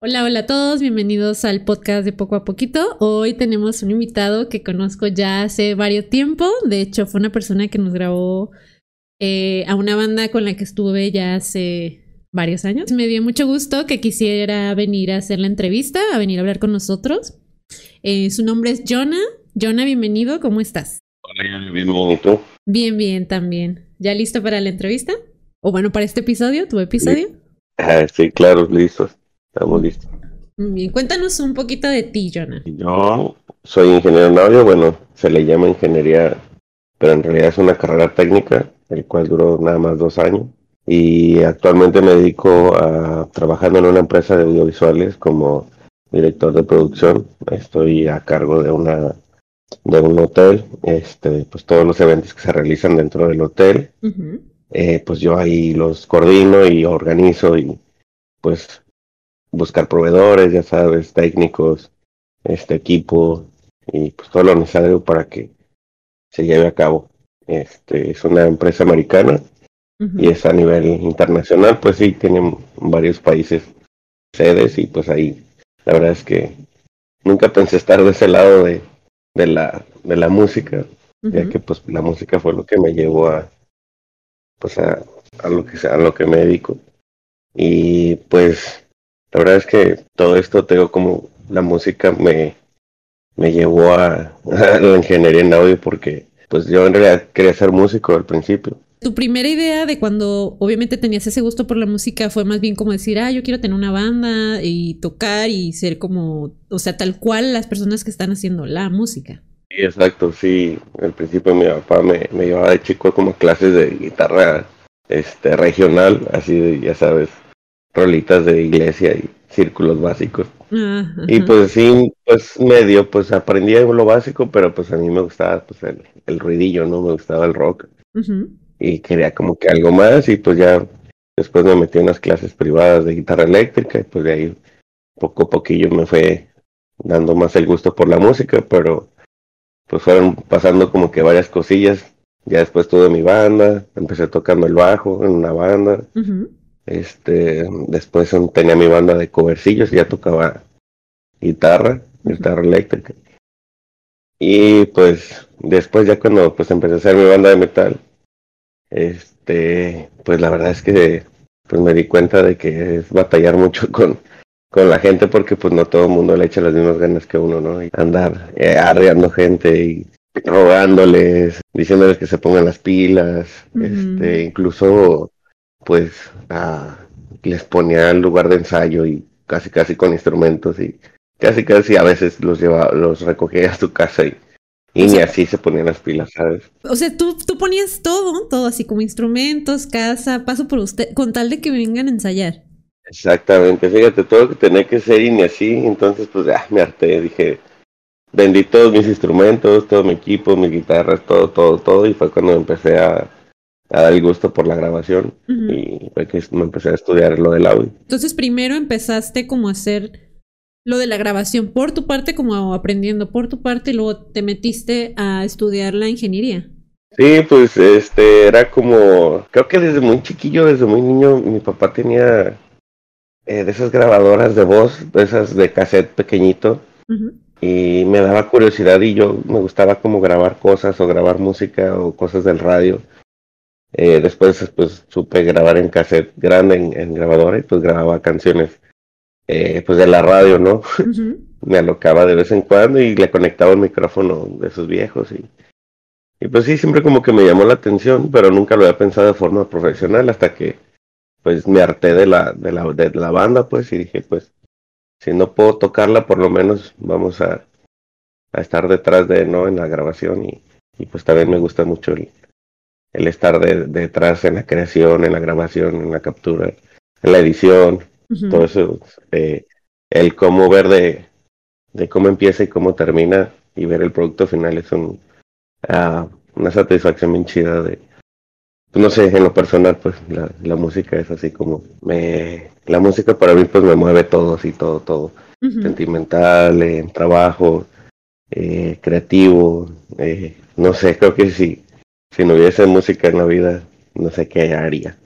Hola, hola a todos, bienvenidos al podcast de Poco a Poquito. Hoy tenemos un invitado que conozco ya hace varios tiempo. De hecho, fue una persona que nos grabó eh, a una banda con la que estuve ya hace varios años. Me dio mucho gusto que quisiera venir a hacer la entrevista, a venir a hablar con nosotros. Eh, su nombre es Jonah. Jonah, bienvenido, ¿cómo estás? Hola, bien, bonito. Bien, bien, también. ¿Ya listo para la entrevista? O bueno, para este episodio, tu episodio. Ah, sí, claro, listos. Estamos listos. Bien, cuéntanos un poquito de ti, Jonah. Yo soy ingeniero en audio, bueno, se le llama ingeniería, pero en realidad es una carrera técnica, el cual duró nada más dos años. Y actualmente me dedico a trabajando en una empresa de audiovisuales como director de producción. Estoy a cargo de una de un hotel, este, pues todos los eventos que se realizan dentro del hotel, eh, pues yo ahí los coordino y organizo y pues buscar proveedores, ya sabes, técnicos, este equipo y pues todo lo necesario para que se lleve a cabo. Este es una empresa americana y es a nivel internacional, pues sí, tienen varios países sedes y pues ahí la verdad es que nunca pensé estar de ese lado de, de la de la música, ya que pues la música fue lo que me llevó a pues a, a lo que a lo que me dedico. Y pues la verdad es que todo esto tengo como la música me, me llevó a, la ingeniería en audio porque pues yo en realidad quería ser músico al principio. Tu primera idea de cuando obviamente tenías ese gusto por la música fue más bien como decir, ah, yo quiero tener una banda y tocar y ser como, o sea, tal cual las personas que están haciendo la música. Sí, exacto, sí. Al principio mi papá me, me llevaba de chico como clases de guitarra este regional, así de, ya sabes, rolitas de iglesia y círculos básicos. Y pues sí, pues medio, pues aprendí lo básico, pero pues a mí me gustaba pues el, el ruidillo, ¿no? Me gustaba el rock. Y quería como que algo más y pues ya después me metí en unas clases privadas de guitarra eléctrica y pues de ahí poco a poquillo me fue dando más el gusto por la música, pero pues fueron pasando como que varias cosillas. Ya después tuve mi banda, empecé tocando el bajo en una banda. Este, después tenía mi banda de covercillos, ya tocaba guitarra, guitarra eléctrica. Y pues después ya cuando pues empecé a hacer mi banda de metal, este, pues la verdad es que pues me di cuenta de que es batallar mucho con, con la gente porque pues no todo el mundo le echa las mismas ganas que uno, ¿no? Y andar eh, arreando gente y rogándoles, diciéndoles que se pongan las pilas, este, incluso pues les ponía el lugar de ensayo y casi casi con instrumentos y casi casi a veces los llevaba, los recogía a su casa y, y ni así se ponían las pilas, ¿sabes? O sea, tú, tú ponías todo, todo así como instrumentos, casa, paso por usted, con tal de que vengan a ensayar. Exactamente, fíjate, todo que tenía que ser y ni así, entonces pues ya me harté, dije, vendí todos mis instrumentos, todo mi equipo, mis guitarras, todo, todo, todo, y fue cuando empecé a, a dar el gusto por la grabación y fue que me empecé a estudiar lo del audio. Entonces primero empezaste como a hacer lo de la grabación por tu parte, como aprendiendo por tu parte, y luego te metiste a estudiar la ingeniería. Sí, pues este era como, creo que desde muy chiquillo, desde muy niño, mi papá tenía eh, de esas grabadoras de voz, de esas de cassette pequeñito, y me daba curiosidad y yo me gustaba como grabar cosas o grabar música o cosas del radio. Eh, después pues supe grabar en cassette grande, en, grabadora, y pues grababa canciones eh, pues de la radio, ¿no? Me alocaba de vez en cuando y le conectaba el micrófono de esos viejos y, y pues sí, siempre como que me llamó la atención, pero nunca lo había pensado de forma profesional hasta que pues me harté de la, de la, de la banda pues y dije pues si no puedo tocarla por lo menos vamos a, a estar detrás de, ¿no? En la grabación y, y pues también me gusta mucho el, el estar detrás en la creación, en la grabación, en la captura, en la edición, todo eso, eh, el cómo ver de, de cómo empieza y cómo termina y ver el producto final es un, uh, una satisfacción bien chida de, pues, no sé, en lo personal, pues la, la, música es así como, me, la música para mí pues me mueve todo, así todo, todo, sentimental, en trabajo, eh, creativo, eh, no sé, creo que sí si no hubiese música en la vida, no sé qué haría.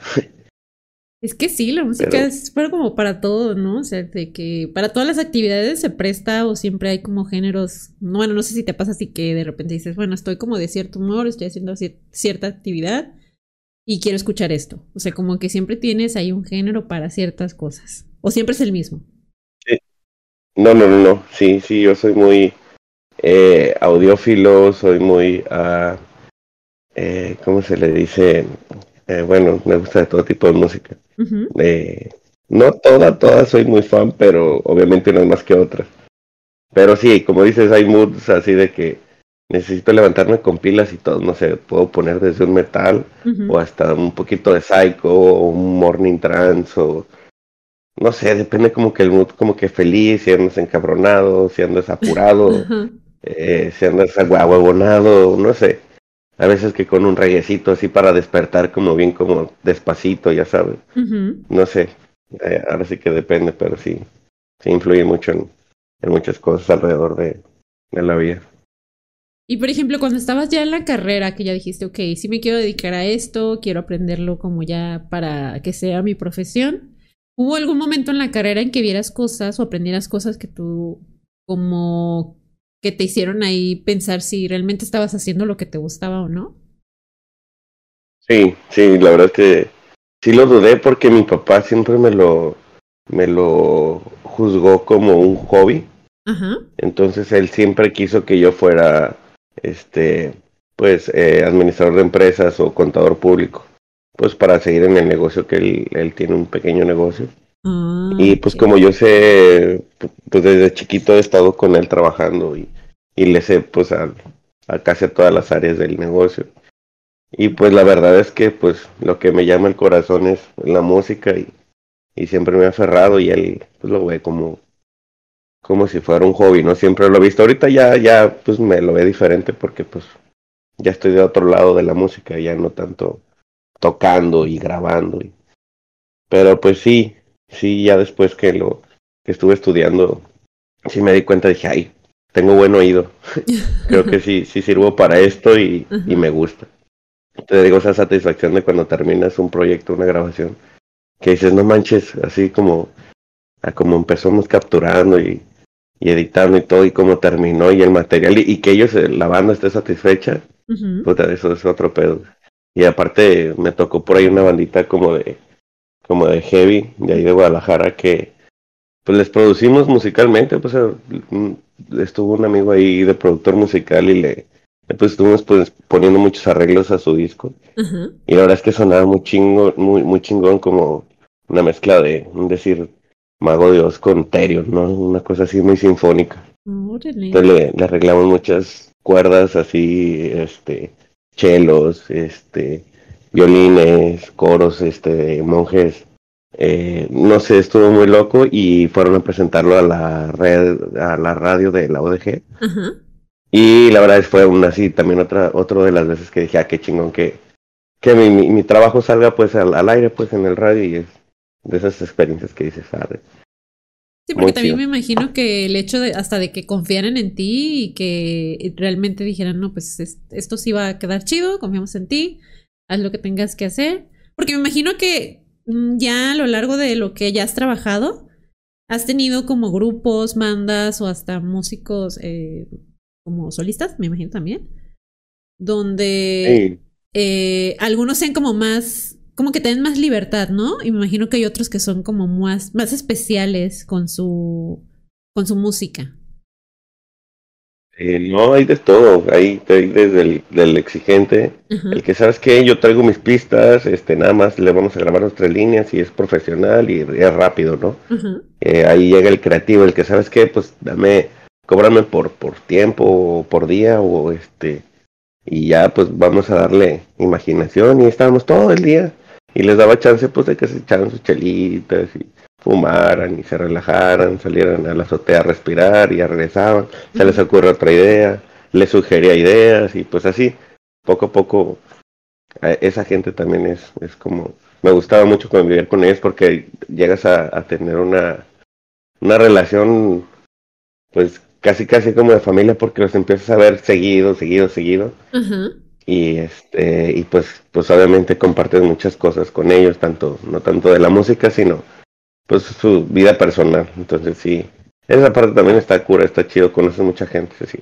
Es que sí, la música es como para todo, ¿no? O sea, de que para todas las actividades se presta o siempre hay como géneros. Bueno, no sé si te pasa así que de repente dices, bueno, estoy como de cierto humor, estoy haciendo cierta actividad y quiero escuchar esto. O sea, como que siempre tienes ahí un género para ciertas cosas. O siempre es el mismo. Sí. No, no, no, no. Sí, sí, yo soy muy eh, audiófilo, soy muy, uh, eh, ¿cómo se le dice? Eh, bueno, me gusta de todo tipo de música. eh, no toda, toda soy muy fan, pero obviamente unas más que otras. Pero sí, como dices, hay moods así de que necesito levantarme con pilas y todo, no sé, puedo poner desde un metal o hasta un poquito de psycho o un morning trance o no sé, depende como que el mood como que feliz, si andas encabronado, si andas apurado, eh, si andas aguabonado, no sé a veces que con un reguecito así para despertar como bien como despacito, ya sabes. No sé, eh, ahora sí que depende, pero sí, sí influye mucho en, muchas cosas alrededor de, la vida. Y por ejemplo, cuando estabas ya en la carrera, que ya dijiste, ok, sí me quiero dedicar a esto, quiero aprenderlo como ya para que sea mi profesión, ¿hubo algún momento en la carrera en que vieras cosas o aprendieras cosas que tú como que te hicieron ahí pensar si realmente estabas haciendo lo que te gustaba o no? Sí, sí, la verdad es que sí lo dudé porque mi papá siempre me lo, me lo juzgó como un hobby. Ajá. Entonces él siempre quiso que yo fuera, este, pues, eh, administrador de empresas o contador público, pues para seguir en el negocio que él, él tiene un pequeño negocio. Ah, y pues como yo sé, pues desde chiquito he estado con él trabajando y, y le sé pues a, casi a todas las áreas del negocio. Y pues la verdad es que pues lo que me llama el corazón es la música y, y siempre me ha aferrado y él pues lo ve como como si fuera un hobby, ¿no? Siempre lo he visto. Ahorita ya, ya pues me lo ve diferente porque pues ya estoy de otro lado de la música, ya no tanto tocando y grabando. Y... Pero pues sí, sí, ya después que lo que estuve estudiando, sí me di cuenta, dije, ay, tengo buen oído. Creo que sí, sí sirvo para esto y, y me gusta. Te digo esa satisfacción de cuando terminas un proyecto, una grabación, que dices, no manches, así como, a como empezamos capturando y, y editando y todo, y cómo terminó y el material, y, que ellos, eh, la banda esté satisfecha, puta, eso es otro pedo. Y aparte me tocó por ahí una bandita como de como de heavy, de ahí de Guadalajara, que pues les producimos musicalmente, pues eh, mm, estuvo un amigo ahí de productor musical y le pues estuvimos pues poniendo muchos arreglos a su disco. Y la verdad es que sonaba muy chingo, muy, muy chingón como una mezcla de, un decir, Mago Dios con Terion, ¿no? Una cosa así muy sinfónica. Entonces le, le, arreglamos muchas cuerdas así, este, chelos, este, violines, coros, este, monjes. Eh, no sé, estuvo muy loco y fueron a presentarlo a la red, a la radio de la ODG. Y la verdad es fue una así también otra, otro de las veces que dije, ah, qué chingón que, que mi, mi, trabajo salga pues al, aire, pues en el radio y es de esas experiencias que dices, ¿sabes? Sí, porque también me imagino que el hecho de hasta de que confiaran en ti y que realmente dijeran, no, pues esto sí va a quedar chido, confiamos en ti, haz lo que tengas que hacer. Porque me imagino que mm, ya a lo largo de lo que ya has trabajado, has tenido como grupos, mandas o hasta músicos eh, como solistas, me imagino también, donde eh, algunos sean como más, como que tienen más libertad, ¿no? Y me imagino que hay otros que son como más, más especiales con su, con su música. Eh, no, hay de todo, hay, desde el del exigente, el que sabes que yo traigo mis pistas, este nada más le vamos a grabar nuestras líneas y es profesional y es rápido, ¿no? Eh, ahí llega el creativo, el que sabes que pues dame, cóbrame por, por tiempo o por día o este, y ya pues vamos a darle imaginación y estábamos todo el día y les daba chance pues de que se echaran sus chelitas y fumaran y se relajaran, salieran a la azotea a respirar y ya regresaban, se les ocurre otra idea, les sugería ideas y pues así, poco a poco, esa gente también es, es como, me gustaba mucho convivir con ellos porque llegas a, tener una, una relación pues casi casi como de familia porque los empiezas a ver seguido, seguido, seguido. y este y pues pues obviamente compartes muchas cosas con ellos tanto no tanto de la música sino pues su vida personal. Entonces sí. Esa parte también está cura está chido conoces mucha gente sí.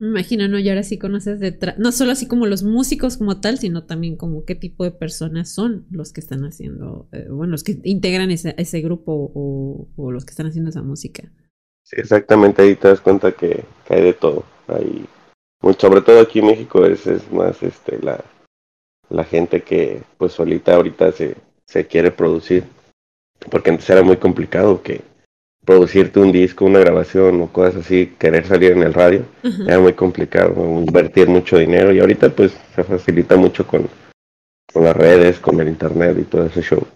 Me imagino no y ahora sí conoces detrás no solo así como los músicos como tal sino también como qué tipo de personas son los que están haciendo eh, bueno los que integran ese, ese grupo o, o, los que están haciendo esa música. Sí exactamente ahí te das cuenta que, que hay de todo. Hay sobre todo aquí en México es, es más este la, la gente que pues solita ahorita se, se quiere producir porque antes era muy complicado que producirte un disco, una grabación o cosas así, querer salir en el radio, era muy complicado, invertir mucho dinero y ahorita pues se facilita mucho con, con las redes, con el internet y todo ese show.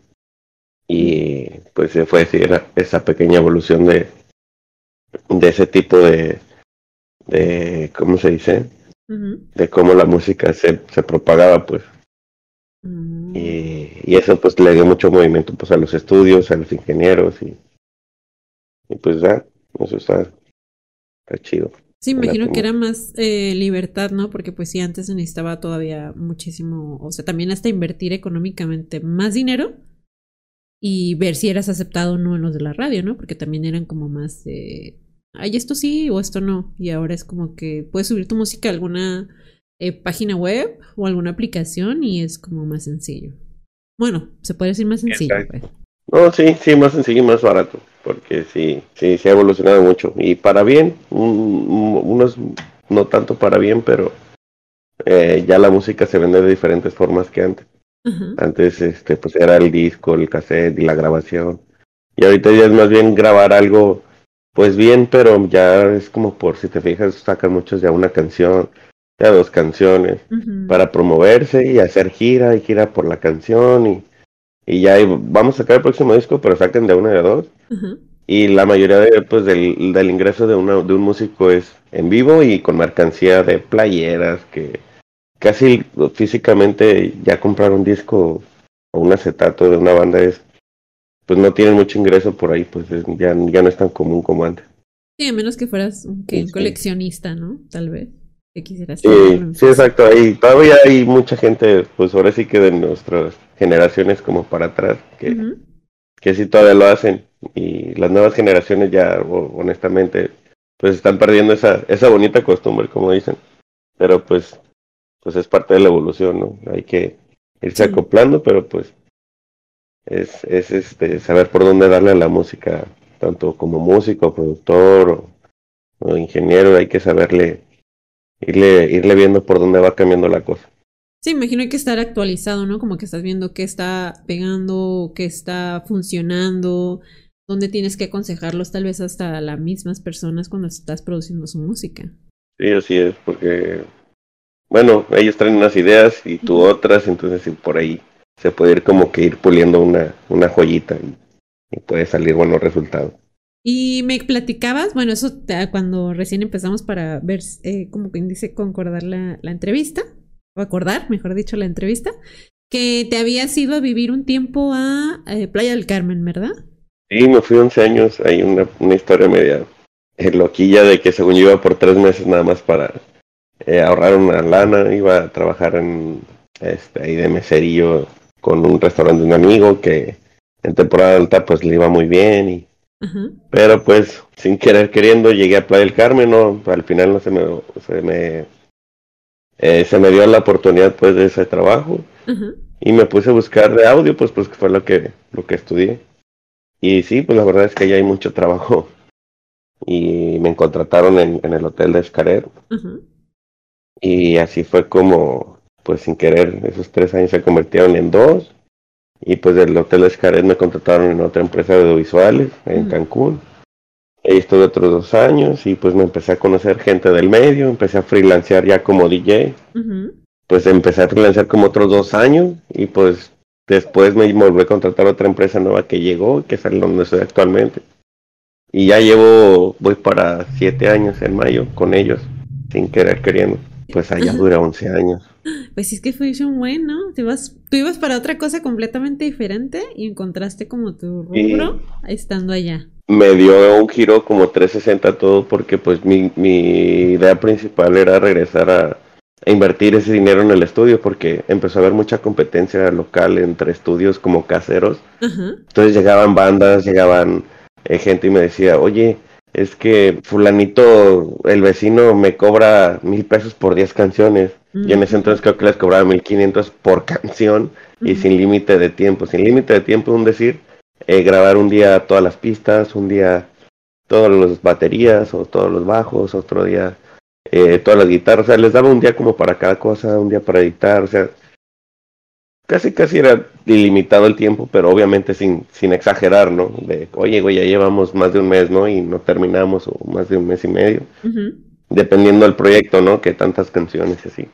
Y pues se fue decir esa pequeña evolución de, de ese tipo de, de ¿cómo se dice? De cómo la música se, se propagaba, pues. Mm. y, y, eso pues le dio mucho movimiento pues a los estudios, a los ingenieros y, y pues ya, eso está, está chido. Sí, imagino que era más eh, libertad, ¿no? Porque pues sí, antes se necesitaba todavía muchísimo, o sea, también hasta invertir económicamente más dinero y ver si eras aceptado o no en los de la radio, ¿no? Porque también eran como más, eh, ay, esto sí o esto no. Y ahora es como que puedes subir tu música a alguna eh, página web o alguna aplicación y es como más sencillo. Bueno, se puede decir más sencillo. Pues. No, sí, sí, más sencillo y más barato, porque sí, sí, se ha evolucionado mucho. Y para bien, unos no tanto para bien, pero eh, ya la música se vende de diferentes formas que antes. Antes, este, pues era el disco, el cassette y la grabación. Y ahorita ya es más bien grabar algo pues bien, pero ya es como por si te fijas, sacan muchos ya una canción, ya dos canciones, para promoverse y hacer gira y gira por la canción y, y ya vamos a sacar el próximo disco, pero saquen de una de dos. Y la mayoría de, pues, del, del ingreso de, una, de un músico es en vivo y con mercancía de playeras que casi físicamente ya comprar un disco o un acetato de una banda es pues no tienen mucho ingreso por ahí, pues ya, ya no es tan común como antes. Sí, a menos que fueras un, coleccionista, ¿no? Tal vez. Que quisieras sí, sí, exacto. Ahí todavía hay mucha gente, pues ahora sí que de nuestras generaciones como para atrás, que, que sí todavía lo hacen. Y las nuevas generaciones ya, honestamente, pues están perdiendo esa, esa bonita costumbre, como dicen. Pero pues, pues es parte de la evolución, ¿no? Hay que irse acoplando, pero pues es, es este, saber por dónde darle a la música, tanto como músico, productor o, ingeniero, hay que saberle, irle, irle viendo por dónde va cambiando la cosa. Sí, imagino hay que estar actualizado, ¿no? Como que estás viendo qué está pegando, qué está funcionando, dónde tienes que aconsejarlos tal vez hasta las mismas personas cuando estás produciendo su música. Sí, así es, porque, bueno, ellos traen unas ideas y tú otras, entonces por ahí se puede ir como que ir puliendo una, una joyita y, puede salir buenos resultados. Y me platicabas, bueno, eso cuando recién empezamos para ver, eh, como que dice, concordar la, entrevista, o acordar, mejor dicho, la entrevista, que te habías ido a vivir un tiempo a eh, Playa del Carmen, ¿verdad? Sí, me fui 11 años, hay una, una historia media eh, loquilla de que según yo iba por tres meses nada más para eh, ahorrar una lana, iba a trabajar en este, ahí de meserillo con un restaurante de un amigo que en temporada alta pues le iba muy bien y pero pues sin querer queriendo llegué a Playa del Carmen no al final no se me se me eh, se me dio la oportunidad pues de ese trabajo. Y me puse a buscar de audio pues pues que fue lo que lo que estudié. Y sí pues la verdad es que ya hay mucho trabajo. Y me contrataron en, en el hotel de Escarer. Y así fue como pues sin querer, esos tres años se convirtieron en dos. Y pues del Hotel Escaret me contrataron en otra empresa de audiovisuales en Cancún. Ahí estuve otros dos años y pues me empecé a conocer gente del medio, empecé a freelancear ya como DJ. Pues empecé a freelancear como otros dos años y pues después me volví a contratar otra empresa nueva que llegó, que es donde estoy actualmente. Y ya llevo, voy para siete años en mayo con ellos, sin querer queriendo. Pues allá dura 11 años. Pues sí, es que fue un buen, ¿no? Te ibas, tú ibas para otra cosa completamente diferente y encontraste como tu rubro estando allá. Me dio un giro como 360 todo porque pues mi, mi idea principal era regresar a, invertir ese dinero en el estudio porque empezó a haber mucha competencia local entre estudios como caseros. Entonces llegaban bandas, llegaban eh, gente y me decía, oye, es que fulanito, el vecino me cobra mil pesos por diez canciones. Y en ese entonces creo que les cobraba mil quinientos por canción y sin límite de tiempo. Sin límite de tiempo, un decir, eh, grabar un día todas las pistas, un día todas las baterías o todos los bajos, otro día eh, todas las guitarras, o sea, les daba un día como para cada cosa, un día para editar, o sea, casi casi era ilimitado el tiempo, pero obviamente sin, sin exagerar, ¿no? De, oye, güey, ya llevamos más de un mes, ¿no? Y no terminamos, o más de un mes y medio, dependiendo del proyecto, ¿no? Que tantas canciones y así.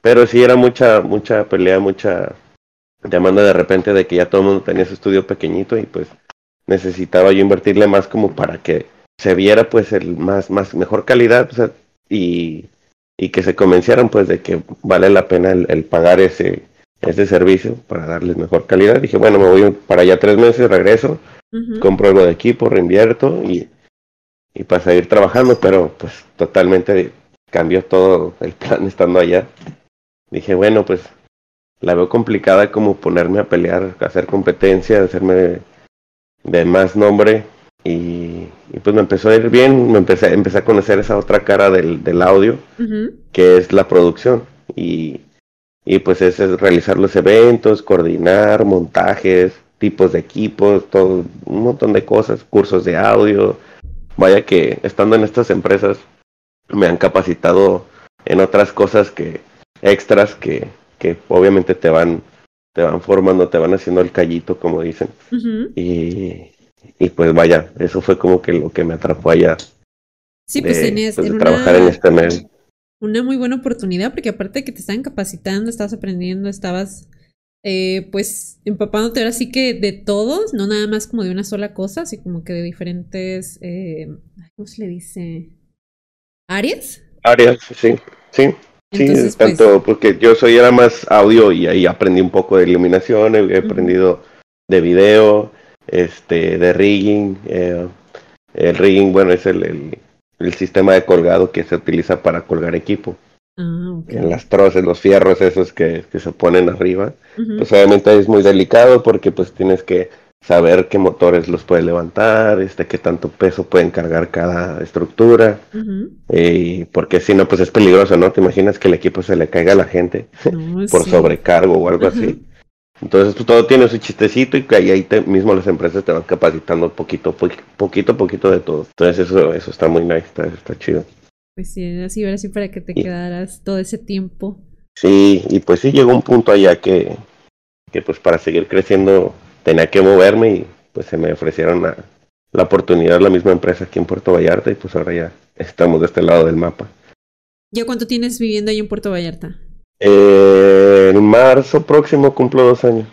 Pero sí era mucha, mucha pelea, mucha demanda de repente de que ya todo el mundo tenía su estudio pequeñito y pues necesitaba yo invertirle más como para que se viera pues el más, más mejor calidad, o sea, y, y que se convencieran pues de que vale la pena el, pagar ese, ese servicio para darles mejor calidad. Dije, bueno, me voy para allá tres meses, regreso, compro algo de equipo, reinvierto y, y para seguir trabajando, pero pues totalmente cambió todo el plan estando allá. Dije, bueno, pues la veo complicada como ponerme a pelear, hacer competencia, hacerme de más nombre y, pues me empezó a ir bien, me empecé, empecé a conocer esa otra cara del, del audio, que es la producción. Y, y pues es, realizar los eventos, coordinar, montajes, tipos de equipos, todo, un montón de cosas, cursos de audio. Vaya que estando en estas empresas me han capacitado en otras cosas que extras que, que obviamente te van te van formando, te van haciendo el callito, como dicen. y, y pues vaya, eso fue como que lo que me atrapó allá. Sí, pues tenías pues, trabajar en este medio. Una muy buena oportunidad, porque aparte de que te estaban capacitando, estabas aprendiendo, estabas eh, pues empapándote ahora sí que de todos, no nada más como de una sola cosa, así como que de diferentes, eh, ¿cómo se le dice? ¿Áreas? Áreas, sí, sí. sí, pues tanto porque yo soy era más audio y ahí aprendí un poco de iluminación, he, aprendido de video, este, de rigging. Eh, el rigging, bueno, es el, el, sistema de colgado que se utiliza para colgar equipo. Ah, En las troces, los fierros esos que, que se ponen arriba. Pues obviamente es muy delicado porque pues tienes que saber qué motores los puede levantar, este, qué tanto peso pueden cargar cada estructura, y porque si no, pues es peligroso, ¿no? Te imaginas que el equipo se le caiga a la gente por sobrecargo o algo así. Entonces pues, todo tiene su chistecito y que ahí, te, mismo las empresas te van capacitando poquito, poquito, poquito de todo. Entonces eso, eso está muy nice, está, chido. Pues sí, así ahora sí para que te quedaras todo ese tiempo. Sí, y pues sí llegó un punto allá que, que pues para seguir creciendo tenía que moverme y pues se me ofrecieron la, la oportunidad la misma empresa aquí en Puerto Vallarta y pues ahora ya estamos de este lado del mapa. ¿Ya cuánto tienes viviendo ahí en Puerto Vallarta? Eh, en marzo próximo cumplo dos años.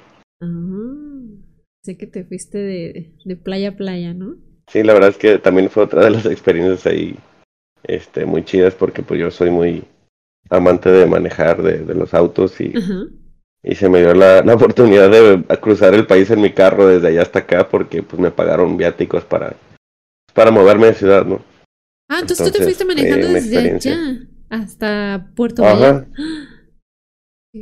sé que te fuiste de, de, playa a playa, ¿no? Sí, la verdad es que también fue otra de las experiencias ahí este, muy chidas porque pues yo soy muy amante de manejar de, de los autos y, y se me dio la, la, oportunidad de cruzar el país en mi carro desde allá hasta acá porque pues me pagaron viáticos para, para moverme de ciudad, ¿no? Ah, entonces, tú te fuiste manejando desde allá hasta Puerto Vallarta.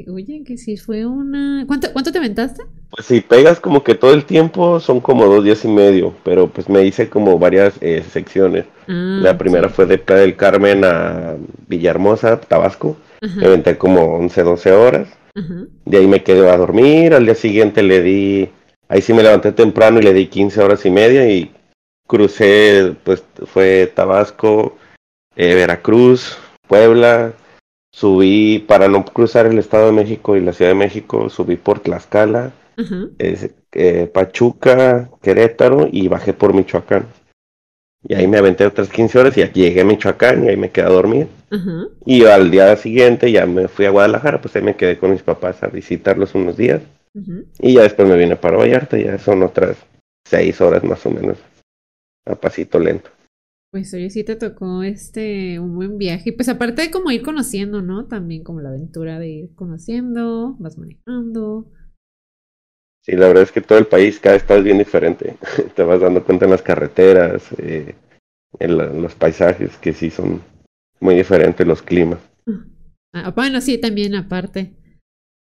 Oye, que si fue una... ¿Cuánto, ¿Cuánto te aventaste? Pues si pegas como que todo el tiempo son como dos días y medio, pero pues me hice como varias eh, secciones. Ah, la primera fue de Playa del Carmen a Villahermosa, Tabasco. Me aventé como 11, 12 horas. De ahí me quedé a dormir. Al día siguiente le di... Ahí sí me levanté temprano y le di 15 horas y media y crucé, pues fue Tabasco, eh, Veracruz, Puebla, subí para no cruzar el Estado de México y la Ciudad de México, subí por Tlaxcala, eh, Pachuca, Querétaro y bajé por Michoacán. Y ahí me aventé otras 15 horas y llegué a Michoacán y ahí me quedé a dormir. Y al día siguiente ya me fui a Guadalajara, pues ahí me quedé con mis papás a visitarlos unos días. Y ya después me vine para Vallarta, ya son otras 6 horas más o menos, a pasito lento. Pues oye, sí te tocó este un buen viaje. Y pues aparte de como ir conociendo, ¿no? También como la aventura de ir conociendo, vas manejando. Sí, la verdad es que todo el país, cada estado es bien diferente. te vas dando cuenta en las carreteras, eh, en los paisajes, que sí son muy diferentes los climas. Ah, bueno, sí, también aparte.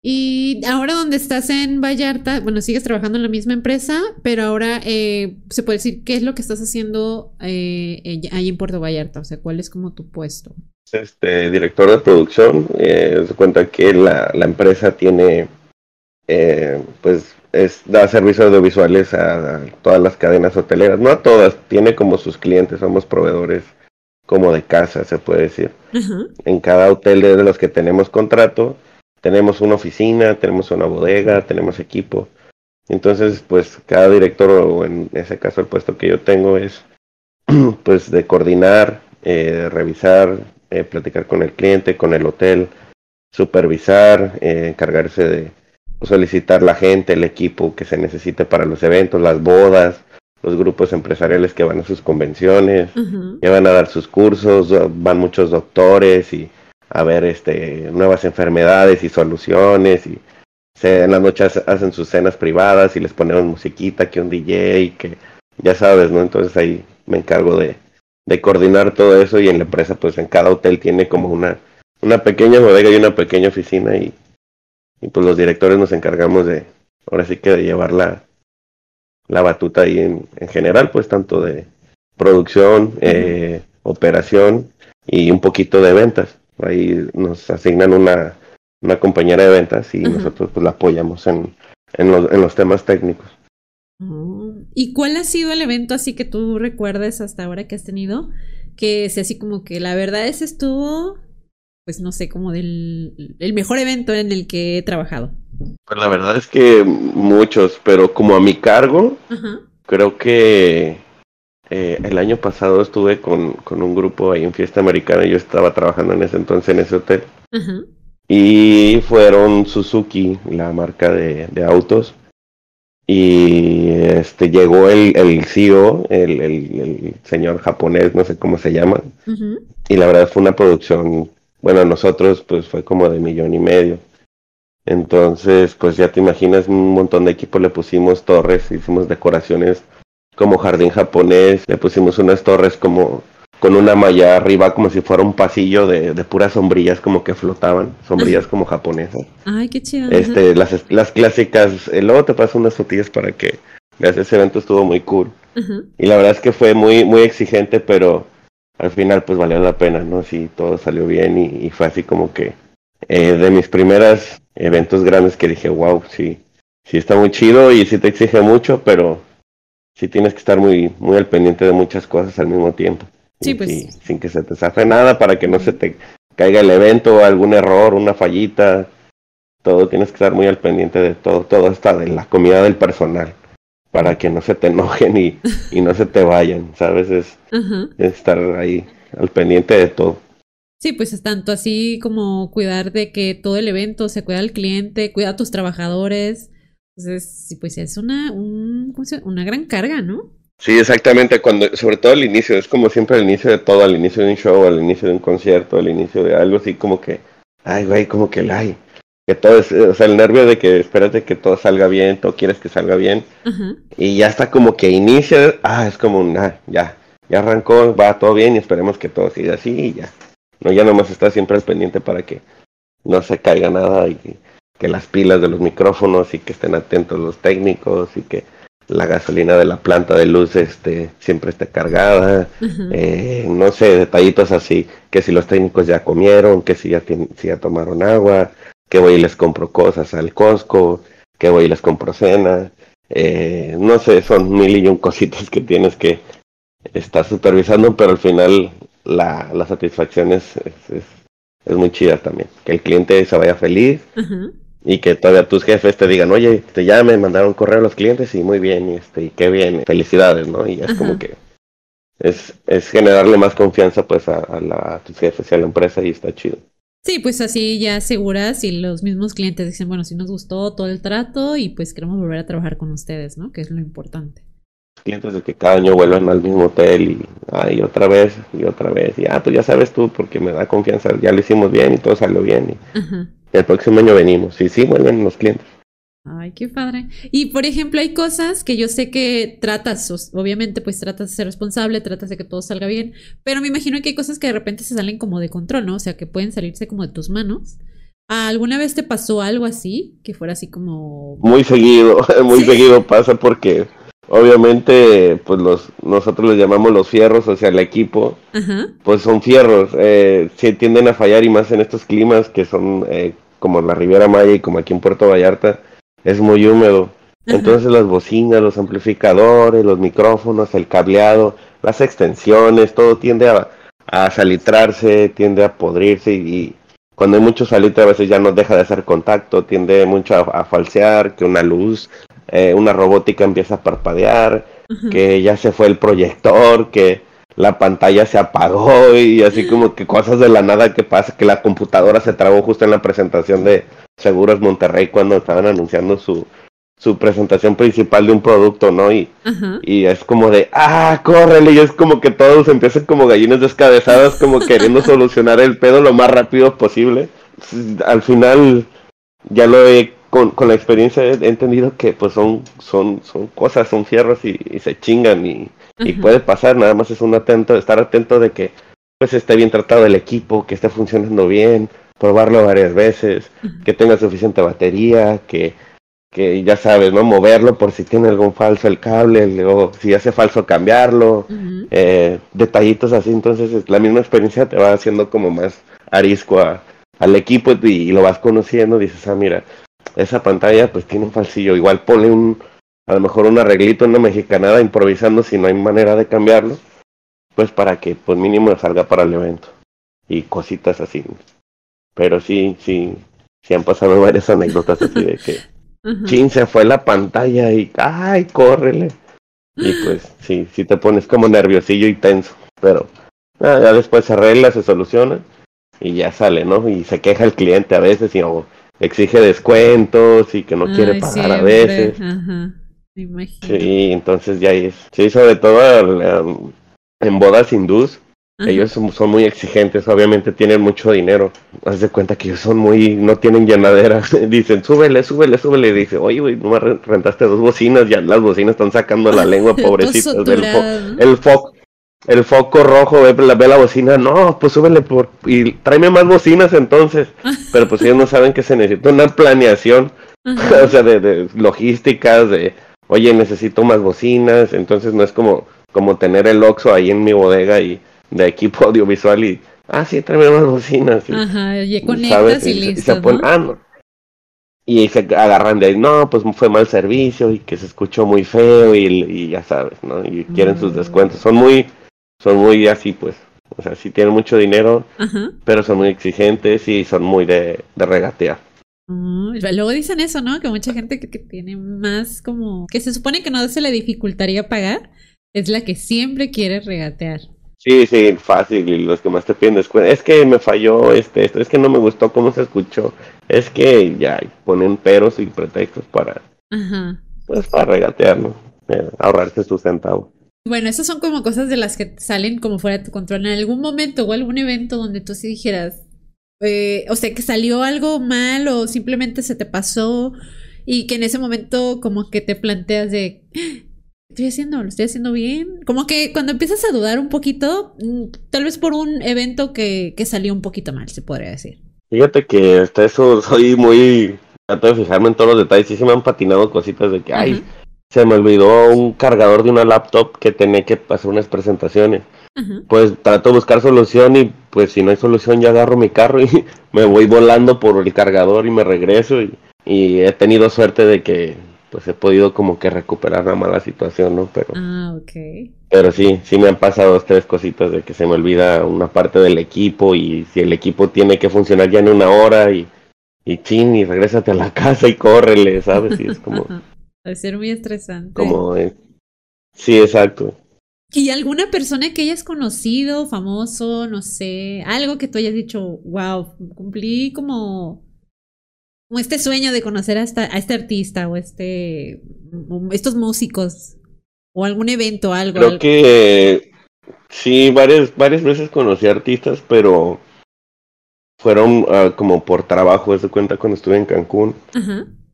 Y ahora donde estás en Vallarta, bueno, sigues trabajando en la misma empresa, pero ahora eh, se puede decir qué es lo que estás haciendo eh, ahí en Puerto Vallarta, o sea, cuál es como tu puesto. Este director de producción, eh, se cuenta que la, la empresa tiene, eh, pues, es, da servicios audiovisuales a, todas las cadenas hoteleras, no a todas, tiene como sus clientes, somos proveedores como de casa, se puede decir. En cada hotel de los que tenemos contrato, tenemos una oficina, tenemos una bodega, tenemos equipo. Entonces, pues cada director, o en ese caso el puesto que yo tengo es, pues, de coordinar, eh, revisar, eh, platicar con el cliente, con el hotel, supervisar, eh, encargarse de solicitar la gente, el equipo que se necesite para los eventos, las bodas, los grupos empresariales que van a sus convenciones, que van a dar sus cursos, van muchos doctores y a ver este nuevas enfermedades y soluciones y se, en las noches hacen sus cenas privadas y les ponemos musiquita que un DJ que ya sabes, ¿no? Entonces ahí me encargo de, de coordinar todo eso y en la empresa pues en cada hotel tiene como una, una pequeña bodega y una pequeña oficina y, y pues los directores nos encargamos de, ahora sí que de llevar la, la batuta ahí en, en general, pues tanto de producción, eh, operación y un poquito de ventas. Ahí nos asignan una, una compañera de ventas y nosotros pues la apoyamos en, en, los, en los temas técnicos. Oh. ¿Y cuál ha sido el evento así que tú recuerdes hasta ahora que has tenido? Que sea así como que la verdad es estuvo, pues no sé, como del el mejor evento en el que he trabajado. Pues la verdad es que muchos, pero como a mi cargo, creo que eh, el año pasado estuve con, con, un grupo ahí en Fiesta Americana, yo estaba trabajando en ese entonces en ese hotel. Y fueron Suzuki, la marca de, de autos y este llegó el, el CEO, el, el, señor japonés, no sé cómo se llama, y la verdad fue una producción, bueno, nosotros pues fue como de millón y medio. Entonces, pues ya te imaginas, un montón de equipo le pusimos torres, hicimos decoraciones como jardín japonés, le pusimos unas torres como con una malla arriba como si fuera un pasillo de, de puras sombrillas como que flotaban, sombrillas como japonesas. Ay, qué chido. Este, las, las clásicas, eh, luego te paso unas fotillas para que veas, ese evento estuvo muy cool. Y la verdad es que fue muy, muy exigente, pero al final pues valió la pena, ¿no? Sí, todo salió bien y, fue así como que eh, de mis primeros eventos grandes que dije, wow, sí, sí está muy chido y sí te exige mucho, pero sí tienes que estar muy, muy al pendiente de muchas cosas al mismo tiempo. Sí, pues. sin que se te zafe nada para que no se te caiga el evento, algún error, una fallita. Todo tienes que estar muy al pendiente de todo, todo está de la comida del personal para que no se te enojen y, y no se te vayan, ¿sabes? Es, estar ahí al pendiente de todo. Sí, pues es tanto así como cuidar de que todo el evento se cuida al cliente, cuida a tus trabajadores. Entonces, pues es una, un, una gran carga, ¿no? Sí, exactamente, cuando, sobre todo al inicio, es como siempre al inicio de todo, al inicio de un show, al inicio de un concierto, al inicio de algo así como que, ay, güey, como que, ay, que todo es, o sea, el nervio de que espérate que todo salga bien, todo quieres que salga bien, y ya está como que inicia, ah, es como un, ah, ya, ya arrancó, va todo bien y esperemos que todo siga así y ya. No, ya nomás está siempre al pendiente para que no se caiga nada y que las pilas de los micrófonos y que estén atentos los técnicos y que la gasolina de la planta de luz este, siempre esté cargada, eh, no sé, detallitos así, que si los técnicos ya comieron, que si ya, si ya tomaron agua, que voy y les compro cosas al Costco, que voy y les compro cena, eh, no sé, son mil y un cositas que tienes que estar supervisando, pero al final la, la satisfacción es, es, es, muy chida también, que el cliente se vaya feliz y que todavía tus jefes te digan, oye, te ya me mandaron correo a los clientes y muy bien, y, este, y qué bien, felicidades, ¿no? Y es como que es, es generarle más confianza pues a, la, tus jefes y a la empresa y está chido. Sí, pues así ya aseguras y los mismos clientes dicen, bueno, si nos gustó todo el trato y pues queremos volver a trabajar con ustedes, ¿no? Que es lo importante. Clientes de que cada año vuelvan al mismo hotel y, ay, otra vez y otra vez. Y, ah, pues ya sabes tú, porque me da confianza, ya lo hicimos bien y todo salió bien. Y, el próximo año venimos. Y sí, vuelven los clientes. Ay, qué padre. Y por ejemplo, hay cosas que yo sé que tratas, obviamente, pues tratas de ser responsable, tratas de que todo salga bien, pero me imagino que hay cosas que de repente se salen como de control, ¿no? O sea, que pueden salirse como de tus manos. ¿Alguna vez te pasó algo así? Que fuera así como... Muy seguido, muy seguido pasa porque obviamente pues los nosotros les llamamos los fierros, o sea, el equipo, pues son fierros, eh, se tienden a fallar y más en estos climas que son eh, como la Riviera Maya y como aquí en Puerto Vallarta es muy húmedo. Entonces las bocinas, los amplificadores, los micrófonos, el cableado, las extensiones, todo tiende a, a salitrarse, tiende a podrirse y, cuando hay mucho salitre a veces ya no deja de hacer contacto, tiende mucho a, falsear, que una luz, eh, una robótica empieza a parpadear, que ya se fue el proyector, que la pantalla se apagó y así como que cosas de la nada que pasa, que la computadora se trabó justo en la presentación de Seguros Monterrey cuando estaban anunciando su, su presentación principal de un producto, ¿no? Y, y es como de, ah, córrele, y es como que todos empiezan como gallinas descabezadas, como queriendo solucionar el pedo lo más rápido posible. Al final, ya lo he, con, con la experiencia he entendido que pues son, son, son cosas, son fierros y se chingan y, y puede pasar, nada más es un atento, estar atento de que pues esté bien tratado el equipo, que esté funcionando bien, probarlo varias veces, que tenga suficiente batería, que, que ya sabes, ¿no? Moverlo por si tiene algún falso el cable, o si hace falso cambiarlo, eh, detallitos así, entonces la misma experiencia te va haciendo como más arisco al equipo y, y, lo vas conociendo, dices, ah, mira, esa pantalla pues tiene un falsillo, igual pone un, a lo mejor un arreglito en una mexicanada improvisando si no hay manera de cambiarlo, pues para que pues mínimo salga para el evento y cositas así. Pero sí, sí, sí han pasado varias anécdotas así de que chin se fue la pantalla y ay, córrele. Y pues sí, sí te pones como nerviosillo y tenso, pero ya después se arregla, se soluciona y ya sale, ¿no? Y se queja el cliente a veces y exige descuentos y que no quiere pagar a veces. Ajá. Sí, entonces ya es. Sí, sobre todo en bodas hindús, ellos son, muy exigentes, obviamente tienen mucho dinero. Haz de cuenta que ellos son muy, no tienen llenadera. Dicen, súbele, súbele, súbele. Dice, oye, güey, no me rentaste dos bocinas, ya las bocinas están sacando la lengua, pobrecitas. el, foco, el foco rojo, ve la, ve la bocina, no, pues súbele por, y tráeme más bocinas entonces. Pero pues ellos no saben que se necesita una planeación, o sea, de, de logísticas, de oye, necesito más bocinas, entonces no es como, como tener el Oxxo ahí en mi bodega y de equipo audiovisual y, ah, sí, tráeme más bocinas. Y, Ajá, y conectas y, listo, y se ah, no. Y se agarran de ahí, no, pues fue mal servicio y que se escuchó muy feo y, ya sabes, ¿no? Y quieren sus mm. descuentos. Son muy, son muy así, pues. O sea, sí tienen mucho dinero, pero son muy exigentes y son muy de, de regatear. Mm, luego dicen eso, ¿no? Que mucha gente que, tiene más como... que se supone que no se le dificultaría pagar, es la que siempre quiere regatear. Sí, sí, fácil, y los que más te piden es que me falló este, esto, es que no me gustó cómo se escuchó, es que ya ponen peros y pretextos para... Ajá. Pues para regatear, ¿no? Eh, ahorrarse su centavo. Bueno, esas son como cosas de las que salen como fuera de tu control. En algún momento o algún evento donde tú sí dijeras, eh, o sea, que salió algo mal o simplemente se te pasó y que en ese momento como que te planteas de, estoy haciendo, lo estoy haciendo bien. Como que cuando empiezas a dudar un poquito, mm, tal vez por un evento que, que salió un poquito mal, se podría decir. Fíjate que hasta eso soy muy... Trato de fijarme en todos los detalles. y se me han patinado cositas de que, ay, se me olvidó un cargador de una laptop que tenía que pasar unas presentaciones pues trato de buscar solución y pues si no hay solución ya agarro mi carro y me voy volando por el cargador y me regreso y, he tenido suerte de que pues he podido como que recuperar la mala situación, ¿no? Pero, ah, pero sí, sí me han pasado dos, tres cositas de que se me olvida una parte del equipo y si el equipo tiene que funcionar ya en una hora y, y chin, y regrésate a la casa y córrele, ¿sabes? Y es como... Debe ser muy estresante. Como, sí, exacto. ¿Y alguna persona que hayas conocido, famoso, no sé, algo que tú hayas dicho, wow, cumplí como, como este sueño de conocer a, a este artista o este, estos músicos o algún evento, algo? Creo que sí, varias, varias veces conocí artistas, pero fueron ah, como por trabajo, de cuenta cuando estuve en Cancún.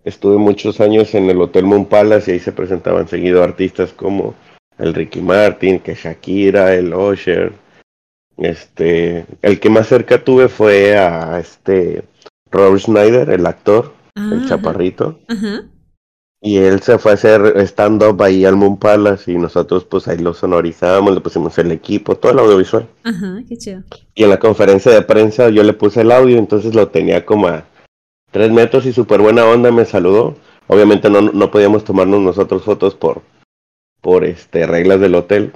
Estuve muchos años en el Hotel Moon Palace y ahí se presentaban seguido artistas como el Ricky Martin, que Shakira, el Usher. Este, el que más cerca tuve fue a este Rob Schneider, el actor, el chaparrito. Y él se fue a hacer stand-up ahí al Moon Palace y nosotros pues ahí lo sonorizamos, le pusimos el equipo, todo el audiovisual. Ajá, qué chido. Y en la conferencia de prensa yo le puse el audio, entonces lo tenía como a tres metros y súper buena onda me saludó. Obviamente no, no podíamos tomarnos nosotros fotos por, por este, reglas del hotel.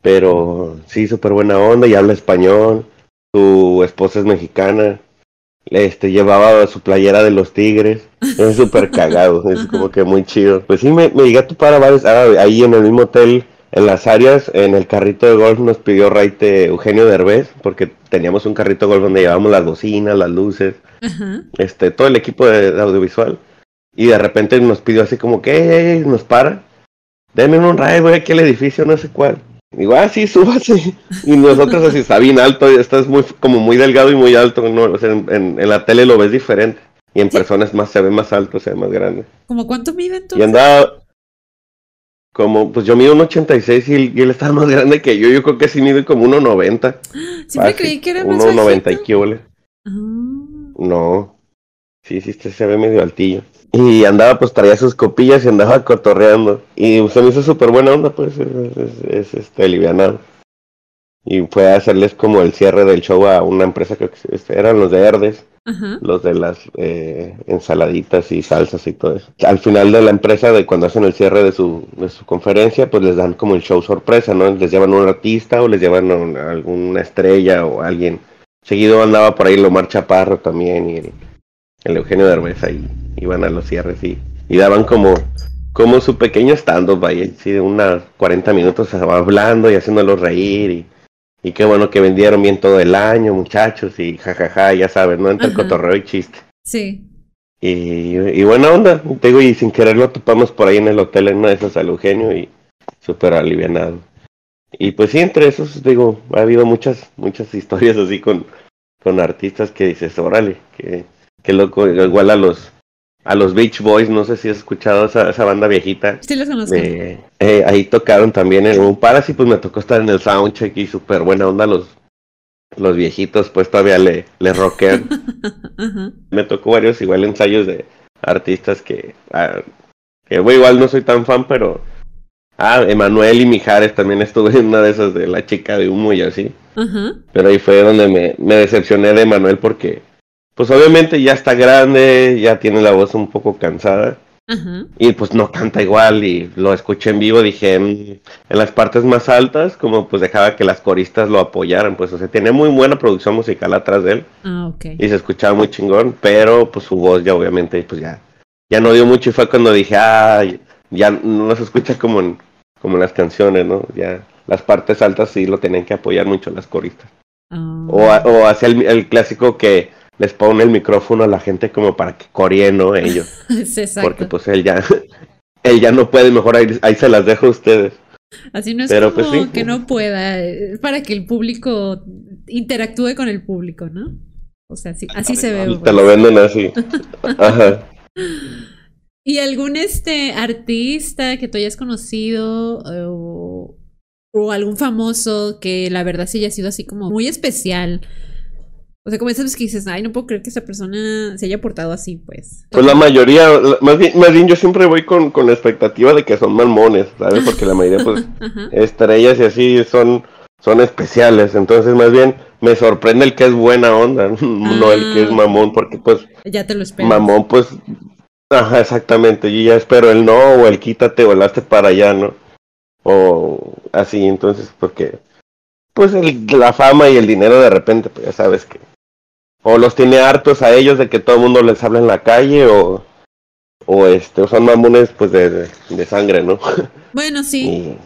Pero sí, súper buena onda y habla español. Su esposa es mexicana. Este, llevaba su playera de los tigres. Es súper cagado. es como que muy chido. Pues sí, me, me llegué a topar a varios. Ah, ahí en el mismo hotel, en las áreas, en el carrito de golf nos pidió Raite Eugenio Derbez. Porque teníamos un carrito de golf donde llevábamos las bocinas, las luces. Este, todo el equipo de, audiovisual. Y de repente nos pidió así como que nos para denme un rayo, voy aquí al edificio, no sé cuál. Digo, ah, sí, súbase. Y nosotros así, está bien alto, estás muy, como muy delgado y muy alto, ¿no? O sea, en, la tele lo ves diferente. Y en personas más se ve más alto, se ve más grande. ¿Cómo cuánto mide entonces? Y andaba como, pues yo mido un 86 y, y él estaba más grande que yo. Yo creo que sí mide como 1,90. Siempre creí que era más 1,90 y qué ah. No. Sí, sí, este se ve medio altillo. Y andaba, pues traía sus copillas y andaba cotorreando. Y se me hizo súper buena onda, pues, es, este, alivianado. Y fue a hacerles como el cierre del show a una empresa que este, eran los de Herdes, los de las eh, ensaladitas y salsas y todo eso. Al final de la empresa, de cuando hacen el cierre de su, de su conferencia, pues les dan como el show sorpresa, ¿no? Les llevan un artista o les llevan a alguna estrella o alguien. Seguido andaba por ahí Lomar Chaparro también y el, el Eugenio Derbez ahí iban a los cierres y, y daban como, como su pequeño stand-up ahí, de unas 40 minutos hablando y haciéndolos reír y, y qué bueno que vendieron bien todo el año, muchachos, y jajaja, ya sabes, ¿no? Entre el cotorreo y chiste. Sí. Y, y, buena onda, te digo, y sin querer lo topamos por ahí en el hotel en una de esas al Eugenio y súper alivianado. Y pues sí, entre esos, digo, ha habido muchas, muchas historias así con, con artistas que dices, órale, que, que loco, igual a los, a los Beach Boys, no sé si has escuchado esa, esa banda viejita. Sí, los conozco. Eh, ahí tocaron también en un y pues me tocó estar en el soundcheck y súper buena onda los, los viejitos, pues todavía le, le rockean. me tocó varios igual ensayos de artistas que, ah, que igual no soy tan fan, pero... Ah, Emanuel y Mijares también estuve en una de esas de la chica de humo y así. Pero ahí fue donde me, me decepcioné de Emanuel porque pues obviamente ya está grande, ya tiene la voz un poco cansada. Y pues no canta igual y lo escuché en vivo, dije, mm, en las partes más altas, como pues dejaba que las coristas lo apoyaran, pues o sea, tiene muy buena producción musical atrás de él. Ah, okay. Y se escuchaba muy chingón, pero pues su voz ya obviamente pues ya, ya no dio mucho y fue cuando dije, ah, ya no se escucha como en, como en las canciones, ¿no? Ya las partes altas sí lo tienen que apoyar mucho las coristas. Ah. O, o hacia el clásico que les pone el micrófono a la gente como para que coreen, ¿no? Ellos. Porque pues él ya, él ya no puede, mejor ahí, se las dejo a ustedes. Así no es Pero, pues, como que no pueda, es para que el público interactúe con el público, ¿no? O sea, así, así se ve. Te lo venden así. Ajá. ¿Y algún este artista que tú hayas conocido o, o algún famoso que la verdad sí haya sido así como muy especial? O sea, como esas que dices, ay, no puedo creer que esa persona se haya portado así, pues. Pues la mayoría, más bien, más bien yo siempre voy con, con la expectativa de que son malmones, ¿sabes? Porque la mayoría, pues, estrellas y así son, son especiales. Entonces, más bien, me sorprende el que es buena onda, no el que es ah, mamón, porque, pues. Ya te lo espero. Mamón, pues. Ajá, exactamente. Yo ya espero el no, o el quítate, o el hazte para allá, ¿no? O así, entonces, porque. Pues el, la fama y el dinero de repente, pues ya sabes que o los tiene hartos a ellos de que todo el mundo les habla en la calle o o este o son mamones pues de, de, sangre no bueno sí.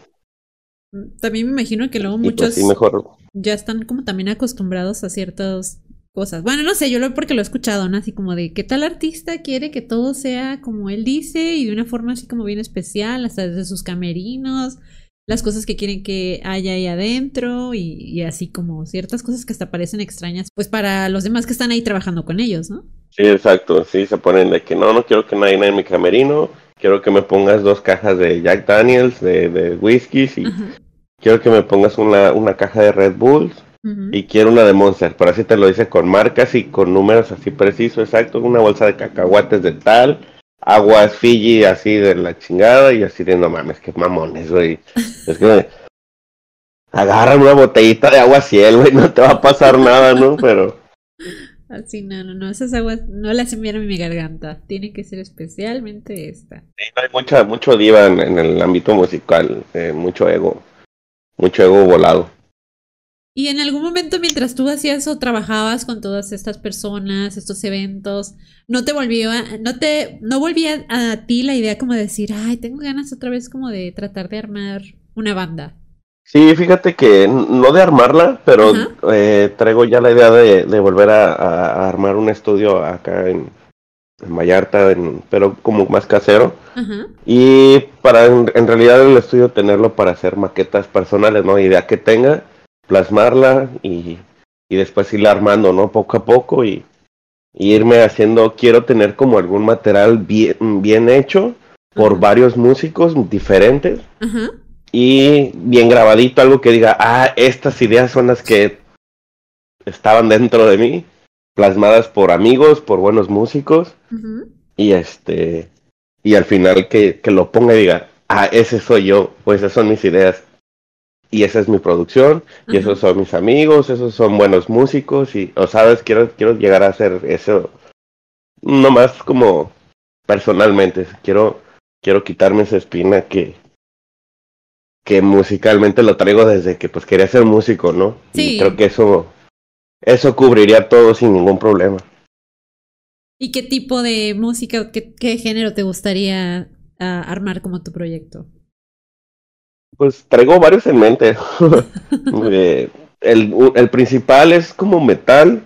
También me imagino que luego pues, muchos mejor. ya están como también acostumbrados a ciertas cosas. Bueno no sé yo lo porque lo he escuchado no así como de qué tal artista quiere que todo sea como él dice y de una forma así como bien especial hasta desde sus camerinos las cosas que quieren que haya ahí adentro y, así como ciertas cosas que hasta parecen extrañas, pues para los demás que están ahí trabajando con ellos, ¿no? Sí, exacto, sí, se ponen de que no, no quiero que nadie en mi camerino, quiero que me pongas dos cajas de Jack Daniels, de, de whiskies y quiero que me pongas una, una caja de Red Bulls y quiero una de Monster, pero así te lo dice con marcas y con números así precisos, exacto, una bolsa de cacahuates de tal aguas Fiji así de la chingada y así de no mames, que mamones, güey. Es que agarran una botellita de agua cielo, güey, no te va a pasar nada, ¿no? Pero así no, no, no, esas aguas no las envían a mi garganta, tiene que ser especialmente esta. Sí, hay mucha, mucho diva en, el ámbito musical, eh, mucho ego, mucho ego volado. Y en algún momento mientras tú hacías o trabajabas con todas estas personas, estos eventos, no te volvió a, no te, no volvía a ti la idea como de decir, ay, tengo ganas otra vez como de tratar de armar una banda. Sí, fíjate que no de armarla, pero eh, traigo ya la idea de, volver a, armar un estudio acá en, en Vallarta, pero como más casero. Y para en, en, realidad el estudio tenerlo para hacer maquetas personales, ¿no? Idea que tenga plasmarla y, y después irla armando, ¿no? Poco a poco y, irme haciendo, quiero tener como algún material bien, bien hecho por varios músicos diferentes y bien grabadito, algo que diga, ah, estas ideas son las que estaban dentro de mí, plasmadas por amigos, por buenos músicos y este, y al final que, que lo ponga y diga, ah, ese soy yo, pues esas son mis ideas y esa es mi producción, y esos son mis amigos, esos son buenos músicos, y, o sabes, quiero, quiero llegar a hacer eso, no más como personalmente, quiero, quiero quitarme esa espina que, que musicalmente lo traigo desde que pues quería ser músico, ¿no? Sí. Y creo que eso, eso cubriría todo sin ningún problema. ¿Y qué tipo de música, qué, qué género te gustaría ah, armar como tu proyecto? Pues traigo varios en mente. Eh, el, el, principal es como metal,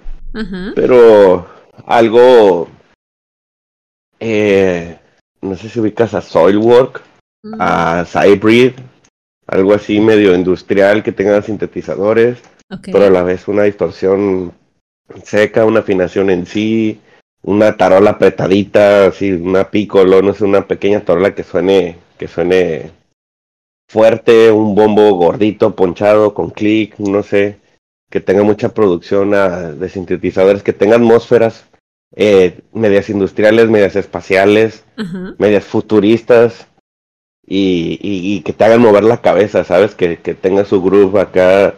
pero algo... Eh, no sé si ubicas a Soilwork, mm. a Cybrid, algo así medio industrial que tenga sintetizadores, pero a la vez una distorsión seca, una afinación en sí, una tarola apretadita, así una piccolo, no sé, una pequeña tarola que suene, que suene fuerte, un bombo gordito, ponchado, con clic, no sé, que tenga mucha producción de sintetizadores, que tenga atmósferas eh, medias industriales, medias espaciales, medias futuristas y, y, que te hagan mover la cabeza, ¿sabes? Que, que tenga su groove acá,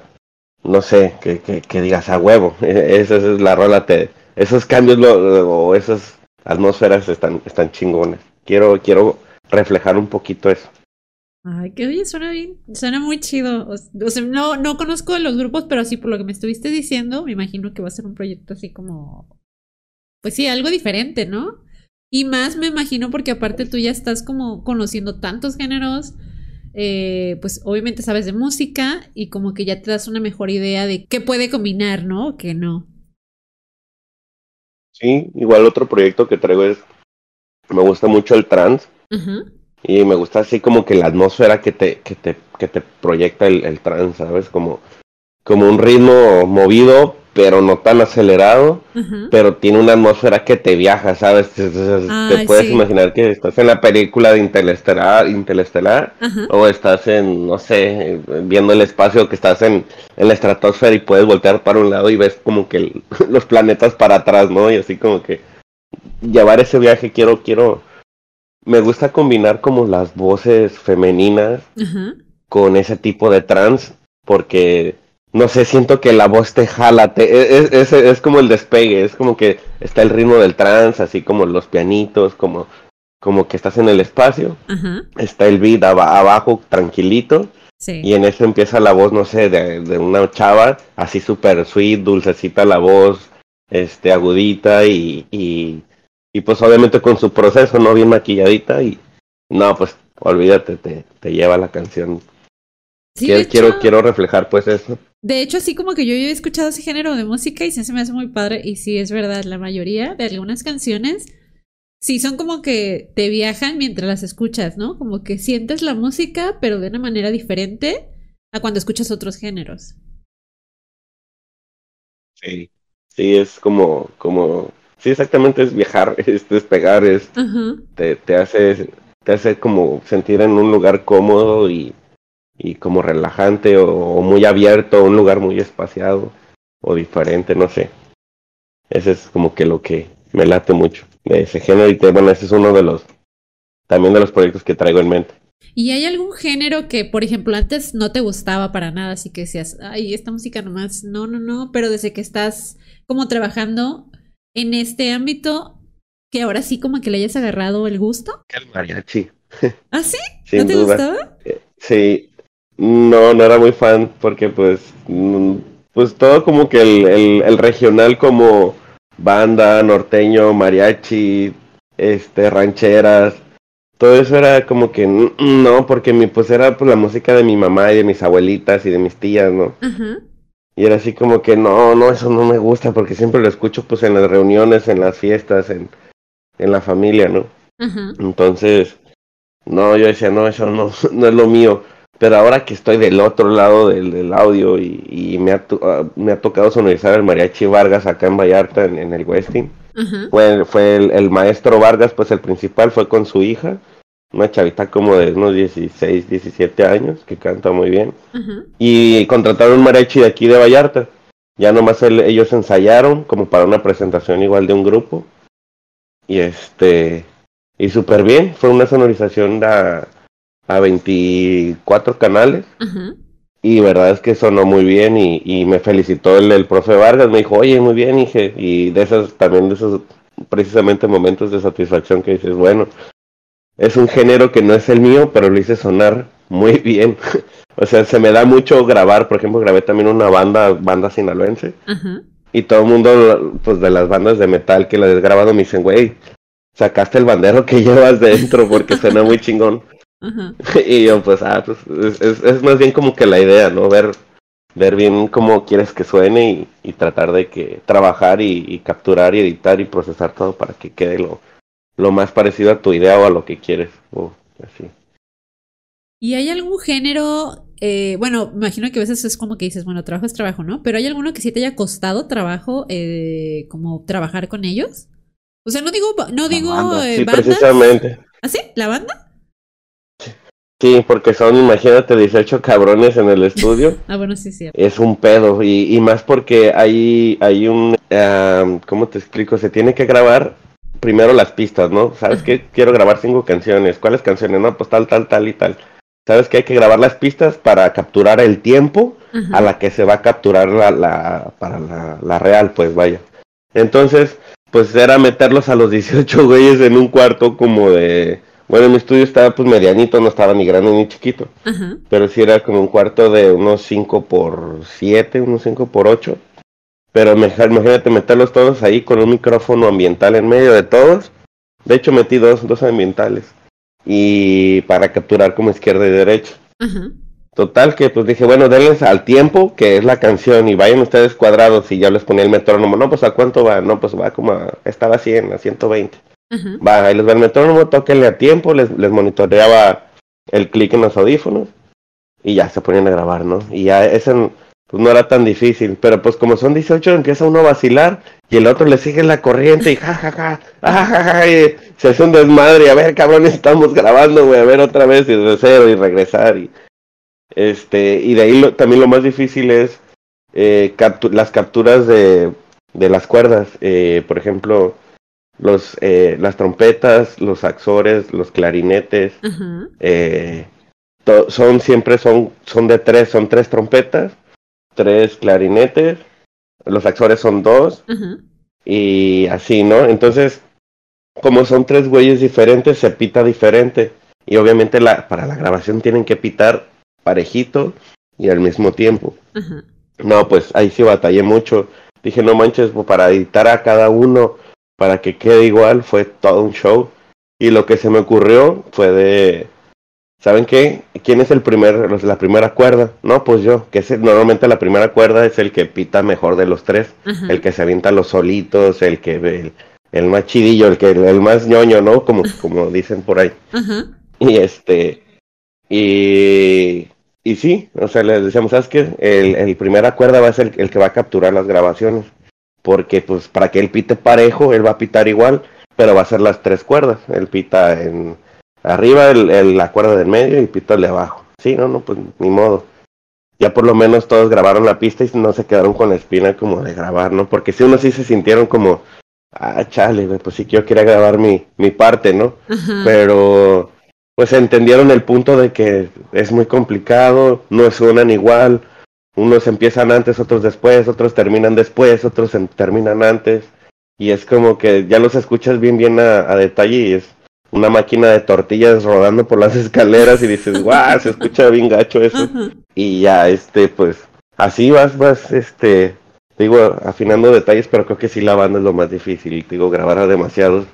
no sé, que, que, que digas a huevo, esa, es la rola, te, esos cambios o esas atmósferas están, están chingones. Quiero, quiero reflejar un poquito eso. Ay, que oye, suena bien, suena muy chido. O, sea, no, no conozco los grupos, pero sí por lo que me estuviste diciendo, me imagino que va a ser un proyecto así como, pues sí, algo diferente, ¿no? Y más me imagino porque aparte tú ya estás como conociendo tantos géneros, eh, pues obviamente sabes de música y como que ya te das una mejor idea de qué puede combinar, ¿no? O qué no. Sí, igual otro proyecto que traigo es, me gusta mucho el trance. Ajá. Y me gusta así como que la atmósfera que te, que te, que te proyecta el, el trance, ¿sabes? Como, como un ritmo movido, pero no tan acelerado, pero tiene una atmósfera que te viaja, ¿sabes? Te, puedes imaginar que estás en la película de Interestelar, Interestelar o estás en, no sé, viendo el espacio, que estás en, en la estratosfera y puedes voltear para un lado y ves como que los planetas para atrás, ¿no? Y así como que llevar ese viaje quiero, quiero me gusta combinar como las voces femeninas con ese tipo de trans, porque no sé, siento que la voz te jala, te, e, e, es, es, como el despegue, es como que está el ritmo del trans, así como los pianitos, como, como que estás en el espacio, está el beat abajo, tranquilito, y en eso empieza la voz, no sé, de, de una chava, así súper sweet, dulcecita la voz, este, agudita y, y y pues obviamente con su proceso, ¿no? Bien maquilladita y no, pues olvídate, te, te lleva la canción. Sí, quiero, quiero, reflejar pues eso. De hecho, así como que yo, he escuchado ese género de música y sí se me hace muy padre y sí es verdad, la mayoría de algunas canciones Sí, son como que te viajan mientras las escuchas, ¿no? Como que sientes la música, pero de una manera diferente a cuando escuchas otros géneros. Sí, sí, es como, como, sí, exactamente es viajar, es despegar, es, te, te hace, te hace como sentir en un lugar cómodo y, y como relajante o, muy abierto, un lugar muy espaciado o diferente, no sé. Ese es como que lo que me late mucho de ese género y bueno, ese es uno de los, también de los proyectos que traigo en mente. ¿Y hay algún género que, por ejemplo, antes no te gustaba para nada, así que decías, ay, esta música nomás, no, no, no, pero desde que estás como trabajando en este ámbito, que ahora sí como que le hayas agarrado el gusto? El mariachi. ¿Ah, sí? ¿No te gustaba? Eh, sí, no, no era muy fan porque pues, mm, pues todo como que el, el, regional como banda, norteño, mariachi, este, rancheras, todo eso era como que no, porque mi, pues era pues la música de mi mamá y de mis abuelitas y de mis tías, ¿no? Y era así como que no, no, eso no me gusta porque siempre lo escucho pues en las reuniones, en las fiestas, en, en la familia, ¿no? Entonces, no, yo decía, no, eso no, no es lo mío. Pero ahora que estoy del otro lado del, audio y, me, ha ah, me ha tocado sonorizar el mariachi Vargas acá en Vallarta, en, el Westin. Fue, fue el, maestro Vargas, pues el principal fue con su hija, una chavita como de unos 16, 17 años, que canta muy bien. Y contrataron un mariachi de aquí de Vallarta. Ya nomás ellos ensayaron como para una presentación igual de un grupo. Y este, y súper bien, fue una sonorización de a 24 canales. Y verdad es que sonó muy bien y, me felicitó el, el, profe Vargas, me dijo, oye, muy bien, dije, y de esos también de esos precisamente momentos de satisfacción que dices, bueno, es un género que no es el mío, pero lo hice sonar muy bien. o sea, se me da mucho grabar, por ejemplo, grabé también una banda, banda sinaloense. Y todo el mundo, pues de las bandas de metal que la he grabado, me dicen, güey, sacaste el bandero que llevas dentro porque suena muy chingón. Y yo, pues, ah, pues es, es, más bien como que la idea, ¿no? Ver, ver bien cómo quieres que suene y, tratar de que trabajar y, capturar y editar y procesar todo para que quede lo, lo más parecido a tu idea o a lo que quieres, o así. ¿Y hay algún género? Eh, bueno, imagino que a veces es como que dices, bueno, trabajo es trabajo, ¿no? Pero ¿hay alguno que sí te haya costado trabajo, eh, como trabajar con ellos? O sea, no digo, no digo eh, sí, precisamente. ¿Ah, sí? ¿La banda? Sí, porque son, imagínate, 18 cabrones en el estudio. ah, bueno, sí, sí. Es un pedo, y, y más porque hay, hay un, ¿cómo te explico? Se tiene que grabar primero las pistas, ¿no? ¿Sabes qué? Quiero grabar cinco canciones. ¿Cuáles canciones? No, pues tal, tal, tal y tal. ¿Sabes que hay que grabar las pistas para capturar el tiempo a la que se va a capturar la, la para la, la real, pues vaya. Entonces, pues era meterlos a los 18 güeyes en un cuarto como de bueno, mi estudio estaba pues medianito, no estaba ni grande ni chiquito. Pero sí era como un cuarto de unos 5 por 7, unos 5 por 8. Pero imagínate meterlos todos ahí con un micrófono ambiental en medio de todos. De hecho metí dos, dos ambientales. Y para capturar como izquierda y derecha. Total que pues dije, bueno, denles al tiempo que es la canción y vayan ustedes cuadrados y ya les ponía el metrónomo. No, pues a cuánto va, no, pues va como a, estaba a 100, a 120. Va, ahí les va el metrónomo, tóquenle a tiempo, les, les monitoreaba el clic en los audífonos y ya se ponían a grabar, ¿no? Y ya ese pues no era tan difícil, pero pues como son 18 empieza uno a vacilar y el otro le sigue la corriente y jajaja, ja, y se hace un desmadre. A ver cabrón estamos grabando, güey, a ver otra vez y de cero y regresar y este y de ahí también lo más difícil es eh, las capturas de, de las cuerdas, eh, por ejemplo, los, eh, las trompetas, los saxores, los clarinetes, eh, son siempre son, son de tres, son tres trompetas, tres clarinetes, los saxores son dos, y así, ¿no? Entonces, como son tres güeyes diferentes, se pita diferente. Y obviamente la, para la grabación tienen que pitar parejito y al mismo tiempo. No, pues ahí sí batallé mucho. Dije, no manches, pues, para editar a cada uno para que quede igual, fue todo un show. Y lo que se me ocurrió fue de, ¿saben qué? ¿Quién es el primer, la primera cuerda? No, pues yo, que es normalmente la primera cuerda es el que pita mejor de los tres, el que se avienta los solitos, el que el más chidillo, el que el, más ñoño, ¿no? Como, como dicen por ahí. Y este, y, y sí, o sea, les decíamos, ¿sabes qué? El, el primera cuerda va a ser el, que va a capturar las grabaciones. Porque, pues, para que él pite parejo, él va a pitar igual, pero va a ser las tres cuerdas. Él pita en arriba, el, la cuerda del medio y pita el de abajo. Sí, no, no, pues, ni modo. Ya por lo menos todos grabaron la pista y no se quedaron con la espina como de grabar, ¿no? Porque si uno sí se sintieron como, ah, chale, pues sí que yo quería grabar mi, mi parte, ¿no? Pero pues entendieron el punto de que es muy complicado, no suenan igual, unos empiezan antes, otros después, otros terminan después, otros terminan antes, y es como que ya los escuchas bien, bien a, detalle y es una máquina de tortillas rodando por las escaleras y dices, guau, se escucha bien gacho eso. Y ya, este, pues, así vas, vas, este, digo, afinando detalles, pero creo que sí la banda es lo más difícil, digo, grabar a demasiados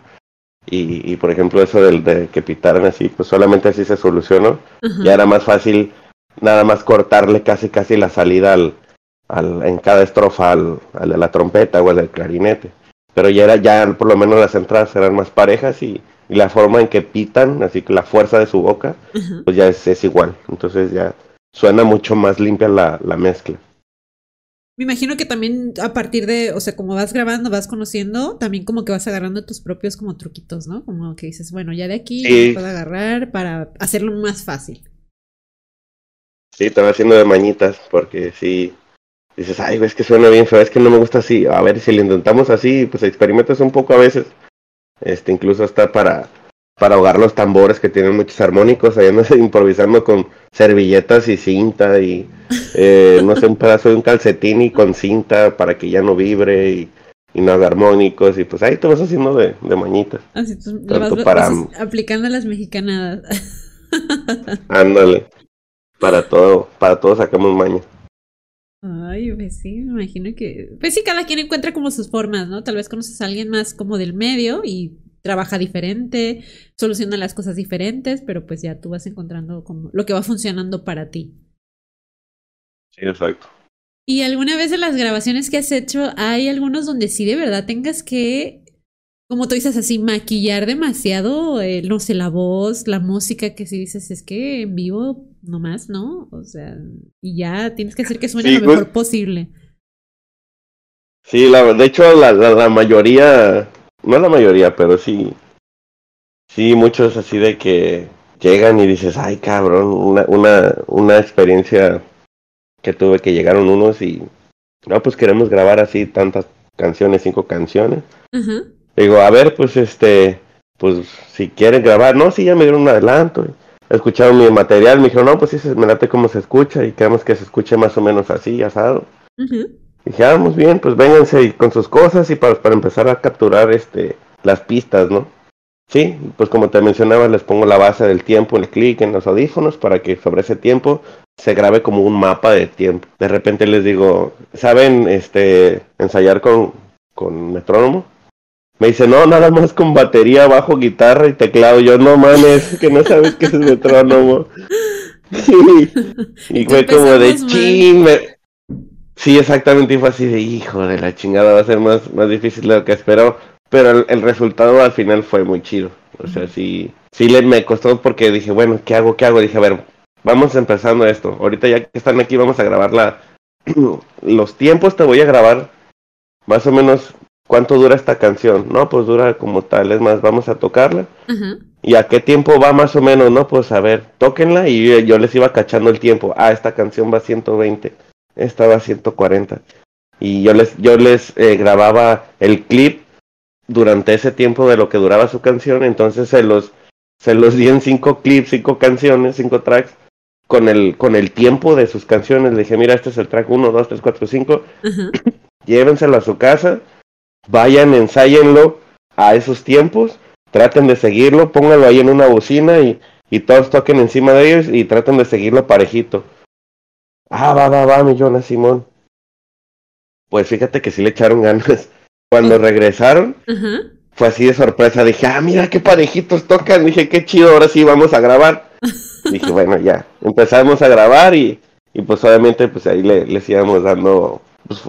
y, por ejemplo eso del de que pitaran así, pues solamente así se solucionó. Ya era más fácil nada más cortarle casi casi la salida al, al en cada estrofa al, al, de la trompeta o al del clarinete. Pero ya era, ya por lo menos las entradas eran más parejas y, la forma en que pitan, así que la fuerza de su boca, pues ya es, es, igual. Entonces ya suena mucho más limpia la, la mezcla. Me imagino que también a partir de, o sea, como vas grabando, vas conociendo, también como que vas agarrando tus propios como truquitos, ¿no? Como que dices, bueno, ya de aquí puedo agarrar para hacerlo más fácil. Sí, te vas haciendo de mañitas, porque si dices, ay, ves que suena bien feo, es que no me gusta así, a ver si lo intentamos así, pues experimentas un poco a veces, este, incluso hasta para para ahogar los tambores que tienen muchos armónicos, ahí andas improvisando con servilletas y cinta y eh, no sé, un pedazo de un calcetín y con cinta para que ya no vibre y, no haga armónicos y pues ahí te vas haciendo de, de mañitas. Así tú vas, para, aplicando las mexicanadas. Ándale, para todo, para todo sacamos maña. Ay, pues sí, me imagino que... Pues sí, cada quien encuentra como sus formas, ¿no? Tal vez conoces a alguien más como del medio y trabaja diferente, soluciona las cosas diferentes, pero pues ya tú vas encontrando como lo que va funcionando para ti. Sí, exacto. ¿Y alguna vez en las grabaciones que has hecho hay algunos donde sí de verdad tengas que, como tú dices así, maquillar demasiado, eh, no sé, la voz, la música, que si dices es que en vivo nomás, ¿no? O sea, y ya tienes que hacer que suene lo mejor posible. Sí, la, de hecho la, la mayoría no la mayoría, pero sí, sí, muchos así de que llegan y dices, ay cabrón, una, una, una experiencia que tuve que llegaron unos y, no, pues queremos grabar así tantas canciones, cinco canciones. Digo, a ver, pues este, pues si quieren grabar, no, sí, ya me dieron un adelanto. Escucharon mi material, me dijeron, no, pues sí, me late cómo se escucha y queremos que se escuche más o menos así, asado. Dije, ah, bien, pues vénganse con sus cosas y para, para empezar a capturar este las pistas, ¿no? Sí, pues como te mencionaba, les pongo la base del tiempo, el clic en los audífonos para que sobre ese tiempo se grabe como un mapa de tiempo. De repente les digo, ¿saben este ensayar con, con metrónomo? Me dice, no, nada más con batería, bajo, guitarra y teclado. Yo, no mames, que no sabes qué es el metrónomo. y fue como de ching, Sí, exactamente, y fue así de hijo de la chingada, va a ser más, más difícil de lo que esperó, pero el, resultado al final fue muy chido. O sea, sí, sí le, me costó porque dije, bueno, ¿qué hago? ¿Qué hago? Dije, a ver, vamos empezando esto. Ahorita ya que están aquí, vamos a grabar la, los tiempos, te voy a grabar más o menos cuánto dura esta canción. No, pues dura como tal, es más, vamos a tocarla. ¿Y a qué tiempo va más o menos? No, pues a ver, tóquenla y yo, yo les iba cachando el tiempo. Ah, esta canción va a 120 estaba a 140. Y yo les, yo les eh, grababa el clip durante ese tiempo de lo que duraba su canción, entonces se los, se los di en cinco clips, cinco canciones, cinco tracks, con el, con el tiempo de sus canciones. Le dije, mira, este es el track 1, 2, 3, 4, 5. Llévenselo a su casa, vayan, ensáyenlo a esos tiempos, traten de seguirlo, pónganlo ahí en una bocina y, y todos toquen encima de ellos y traten de seguirlo parejito. Ah, va, va, va, mi Jonas Simón. Pues fíjate que sí le echaron ganas. Cuando regresaron, fue así de sorpresa. Dije, ah, mira qué parejitos tocan. Dije, qué chido, ahora sí vamos a grabar. Dije, bueno, ya. Empezamos a grabar y, y pues obviamente pues ahí le, les íbamos dando pues,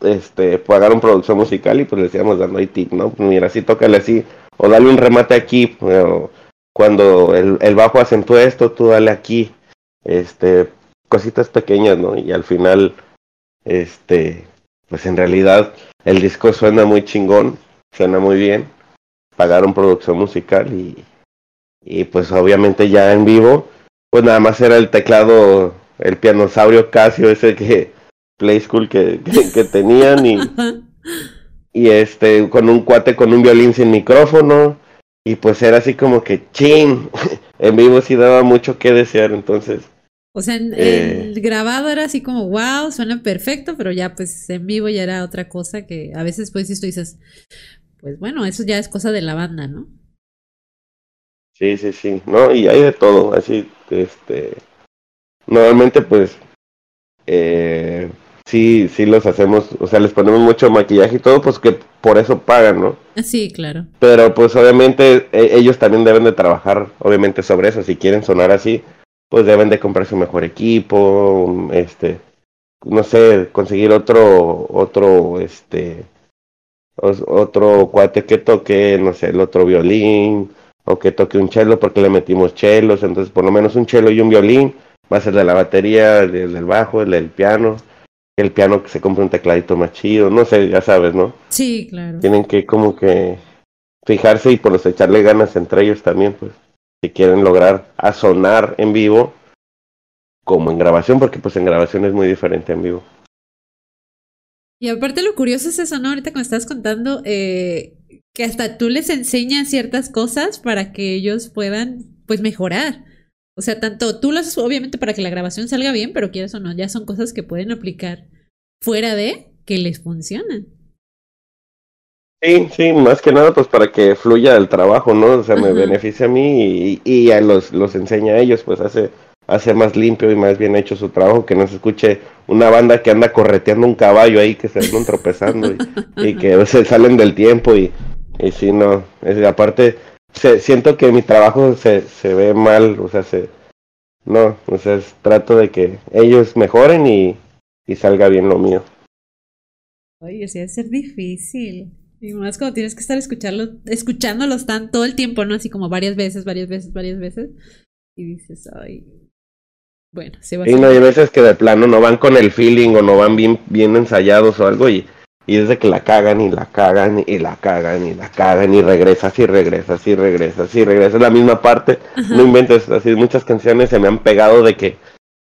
este, pagaron producción musical y pues le decíamos dando ahí tip, ¿no? Mira, así tócale así, o dale un remate aquí, cuando el, el bajo acentúa esto, tú dale aquí, este, cositas pequeñas, ¿no? Y al final, este, pues en realidad el disco suena muy chingón, suena muy bien, pagaron producción musical y, y pues obviamente ya en vivo, pues nada más era el teclado, el pianosaurio Casio ese que Play School que, que, tenían y, y este con un cuate con un violín sin micrófono y pues era así como que chin, en vivo sí daba mucho que desear entonces o sea, eh, el grabado era así como, wow, suena perfecto, pero ya pues en vivo ya era otra cosa que a veces pues si tú dices, pues bueno, eso ya es cosa de la banda, ¿no? Sí, sí, sí, no, y hay de todo, así, este, normalmente pues, eh, sí, sí los hacemos, o sea, les ponemos mucho maquillaje y todo, pues que por eso pagan, ¿no? Sí, claro. Pero pues obviamente e, ellos también deben de trabajar, obviamente, sobre eso, si quieren sonar así, pues deben de comprar su mejor equipo, este, no sé, conseguir otro, otro, este, otro cuate que toque, no sé, el otro violín, o que toque un cello porque le metimos chelos, entonces por lo menos un cello y un violín, va a ser de la batería, el del bajo, el del piano, el piano que se compre un tecladito más chido, no sé, ya sabes, ¿no? Sí, claro. Tienen que como que fijarse y por los echarle ganas entre ellos también, pues si quieren lograr a sonar en vivo como en grabación, porque pues en grabación es muy diferente en vivo. Y aparte lo curioso es eso, ¿no? Ahorita cuando estás contando eh, que hasta tú les enseñas ciertas cosas para que ellos puedan pues mejorar. O sea, tanto tú lo haces obviamente para que la grabación salga bien, pero quieres o no, ya son cosas que pueden aplicar fuera de que les funcionan. Sí, sí, más que nada pues para que fluya el trabajo, ¿no? O sea, me beneficia a mí y, y a los, los enseña a ellos, pues hace, hace más limpio y más bien hecho su trabajo, que no se escuche una banda que anda correteando un caballo ahí, que se andan tropezando y, que se salen del tiempo y, y sí, no, es, aparte se, siento que mi trabajo se, se ve mal, o sea, se, no, o sea, trato de que ellos mejoren y, y salga bien lo mío. Oye, sí, debe ser difícil. Y más cuando tienes que estar escucharlo, escuchándolos tan todo el tiempo, ¿no? Así como varias veces, varias veces, varias veces. Y dices, ay. Bueno, se va a Y no, hay veces que de plano no van con el feeling o no van bien, bien ensayados o algo y, y desde que la cagan y la cagan y la cagan y la cagan y regresas y regresas y regresas y regresas la misma parte. No inventes, así muchas canciones se me han pegado de que,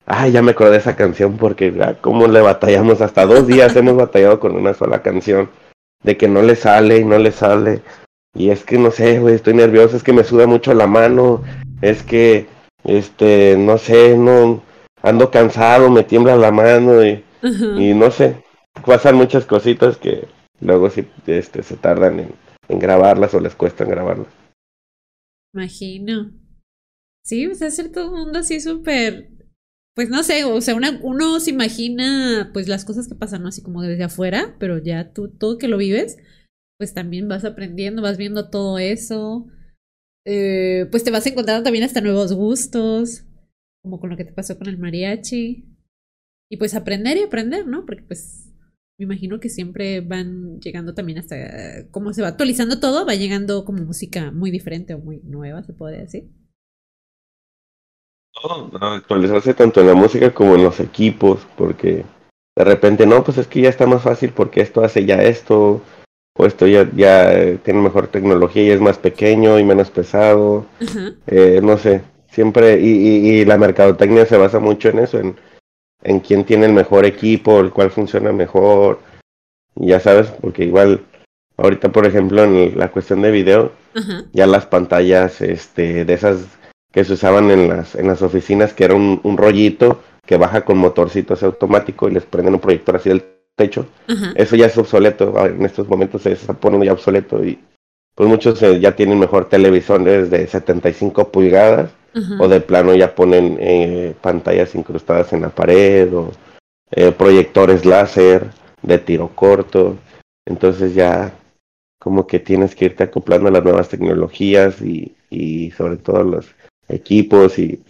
ay, ya me acordé de esa canción porque, ah, ¿cómo le batallamos? Hasta dos días hemos batallado con una sola canción de que no le sale y no le sale. Y es que no sé, güey, estoy nervioso, es que me suda mucho la mano, es que, este, no sé, no, ando cansado, me tiembla la mano y, y no sé, pasan muchas cositas que luego sí, este, se tardan en, grabarlas o les cuesta grabarlas. Imagino. Sí, pues es todo un mundo así súper pues no sé, o sea, uno se imagina pues las cosas que pasan, ¿no? Así como desde afuera, pero ya tú, todo que lo vives, pues también vas aprendiendo, vas viendo todo eso, eh, pues te vas encontrando también hasta nuevos gustos, como con lo que te pasó con el mariachi, y pues aprender y aprender, ¿no? Porque pues me imagino que siempre van llegando también hasta, como se va actualizando todo, va llegando como música muy diferente o muy nueva, se podría decir. Actualizarse tanto en la música como en los equipos, porque de repente no, pues es que ya está más fácil porque esto hace ya esto, o esto ya, ya tiene mejor tecnología y es más pequeño y menos pesado, eh, no sé, siempre, y, y, la mercadotecnia se basa mucho en eso, en, en quién tiene el mejor equipo, el cual funciona mejor, y ya sabes, porque igual ahorita por ejemplo en la cuestión de video, ya las pantallas este, de esas que se usaban en las, en las oficinas, que era un, un rollito que baja con motorcito así automático y les prenden un proyector así del techo. Eso ya es obsoleto, en estos momentos se está poniendo ya obsoleto y pues muchos eh, ya tienen mejor televisores de 75 pulgadas o de plano ya ponen eh, pantallas incrustadas en la pared o eh, proyectores láser de tiro corto. Entonces ya como que tienes que irte acoplando a las nuevas tecnologías y, y sobre todo los equipos y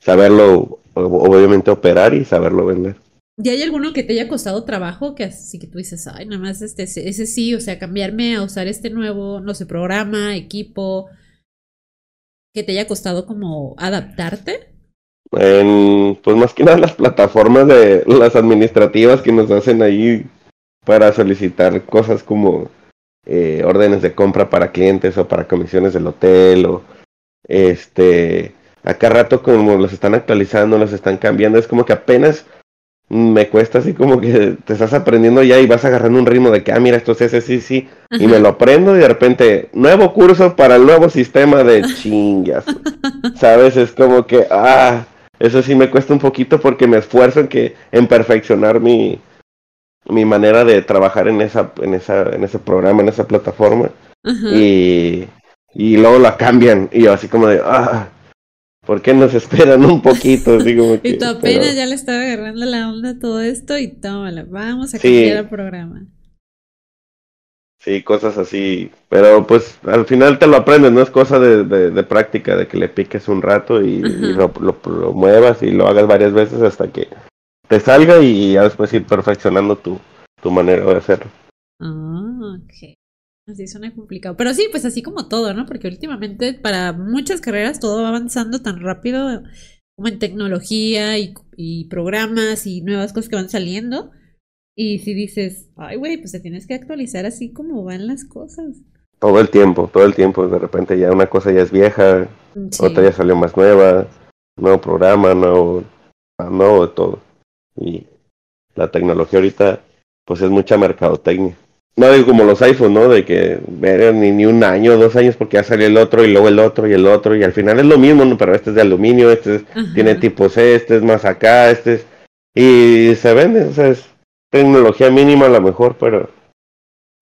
saberlo, obviamente operar y saberlo vender. ¿Y hay alguno que te haya costado trabajo que así que tú dices, ay, nada más este, ese sí, o sea, cambiarme a usar este nuevo, no sé, programa, equipo, que te haya costado como adaptarte? En, pues más que nada las plataformas de las administrativas que nos hacen ahí para solicitar cosas como eh, órdenes de compra para clientes o para comisiones del hotel o este acá rato como los están actualizando, los están cambiando, es como que apenas me cuesta así como que te estás aprendiendo ya y vas agarrando un ritmo de que, ah, mira, esto es ese, sí, sí, y me lo aprendo y de repente, nuevo curso para el nuevo sistema de chingas. ¿Sabes? Es como que, ah, eso sí me cuesta un poquito porque me esfuerzo en que, en perfeccionar mi, mi manera de trabajar en esa, en esa, en ese programa, en esa plataforma. Y, y luego la cambian y yo así como de, ah, ¿Por qué nos esperan un poquito? y tú apenas ya le estaba agarrando la onda a todo esto y tómala, vamos a cambiar el programa. Sí, cosas así. Pero pues al final te lo aprendes, no es cosa de, de, práctica, de que le piques un rato y, lo, lo, muevas y lo hagas varias veces hasta que te salga y ya después ir perfeccionando tu, tu manera de hacerlo. Ah, ok. Así suena complicado. Pero sí, pues así como todo, ¿no? Porque últimamente para muchas carreras todo va avanzando tan rápido como en tecnología y, programas y nuevas cosas que van saliendo. Y si dices, ay, güey, pues te tienes que actualizar así como van las cosas. Todo el tiempo, todo el tiempo. De repente ya una cosa ya es vieja, otra ya salió más nueva, nuevo programa, nuevo, nuevo de todo. Y la tecnología ahorita, pues es mucha mercadotecnia. No digo como los iPhones, ¿no? De que ni, ni un año, dos años, porque ya salió el otro y luego el otro y el otro, y al final es lo mismo, ¿no? Pero este es de aluminio, este tiene tipo C, este es más acá, este es. Y se vende, o sea, es tecnología mínima a lo mejor, pero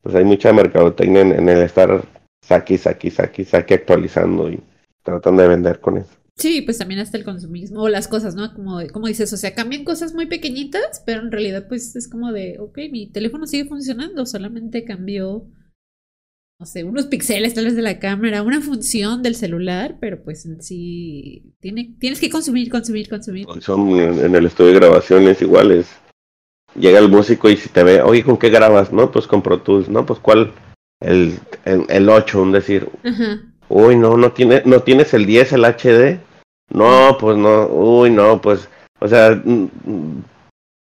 pues hay mucha mercadotecnia en, el estar saque, saque, saque, saque actualizando y tratando de vender con eso. Sí, pues también hasta el consumismo o las cosas, ¿no? Como, como dices, o sea, cambian cosas muy pequeñitas, pero en realidad pues es como de, ok, mi teléfono sigue funcionando, solamente cambió, no sé, unos píxeles tal vez de la cámara, una función del celular, pero pues en sí tiene, tienes que consumir, consumir, consumir. Son en el estudio de grabaciones iguales. Llega el músico y si te ve, oye, ¿con qué grabas? No, pues con Pro Tools, ¿no? Pues cuál, el, el, el 8, un decir. Uy, no, no, tiene, no tienes el 10, el HD. No, pues no, uy, no, pues, o sea, mm, mm,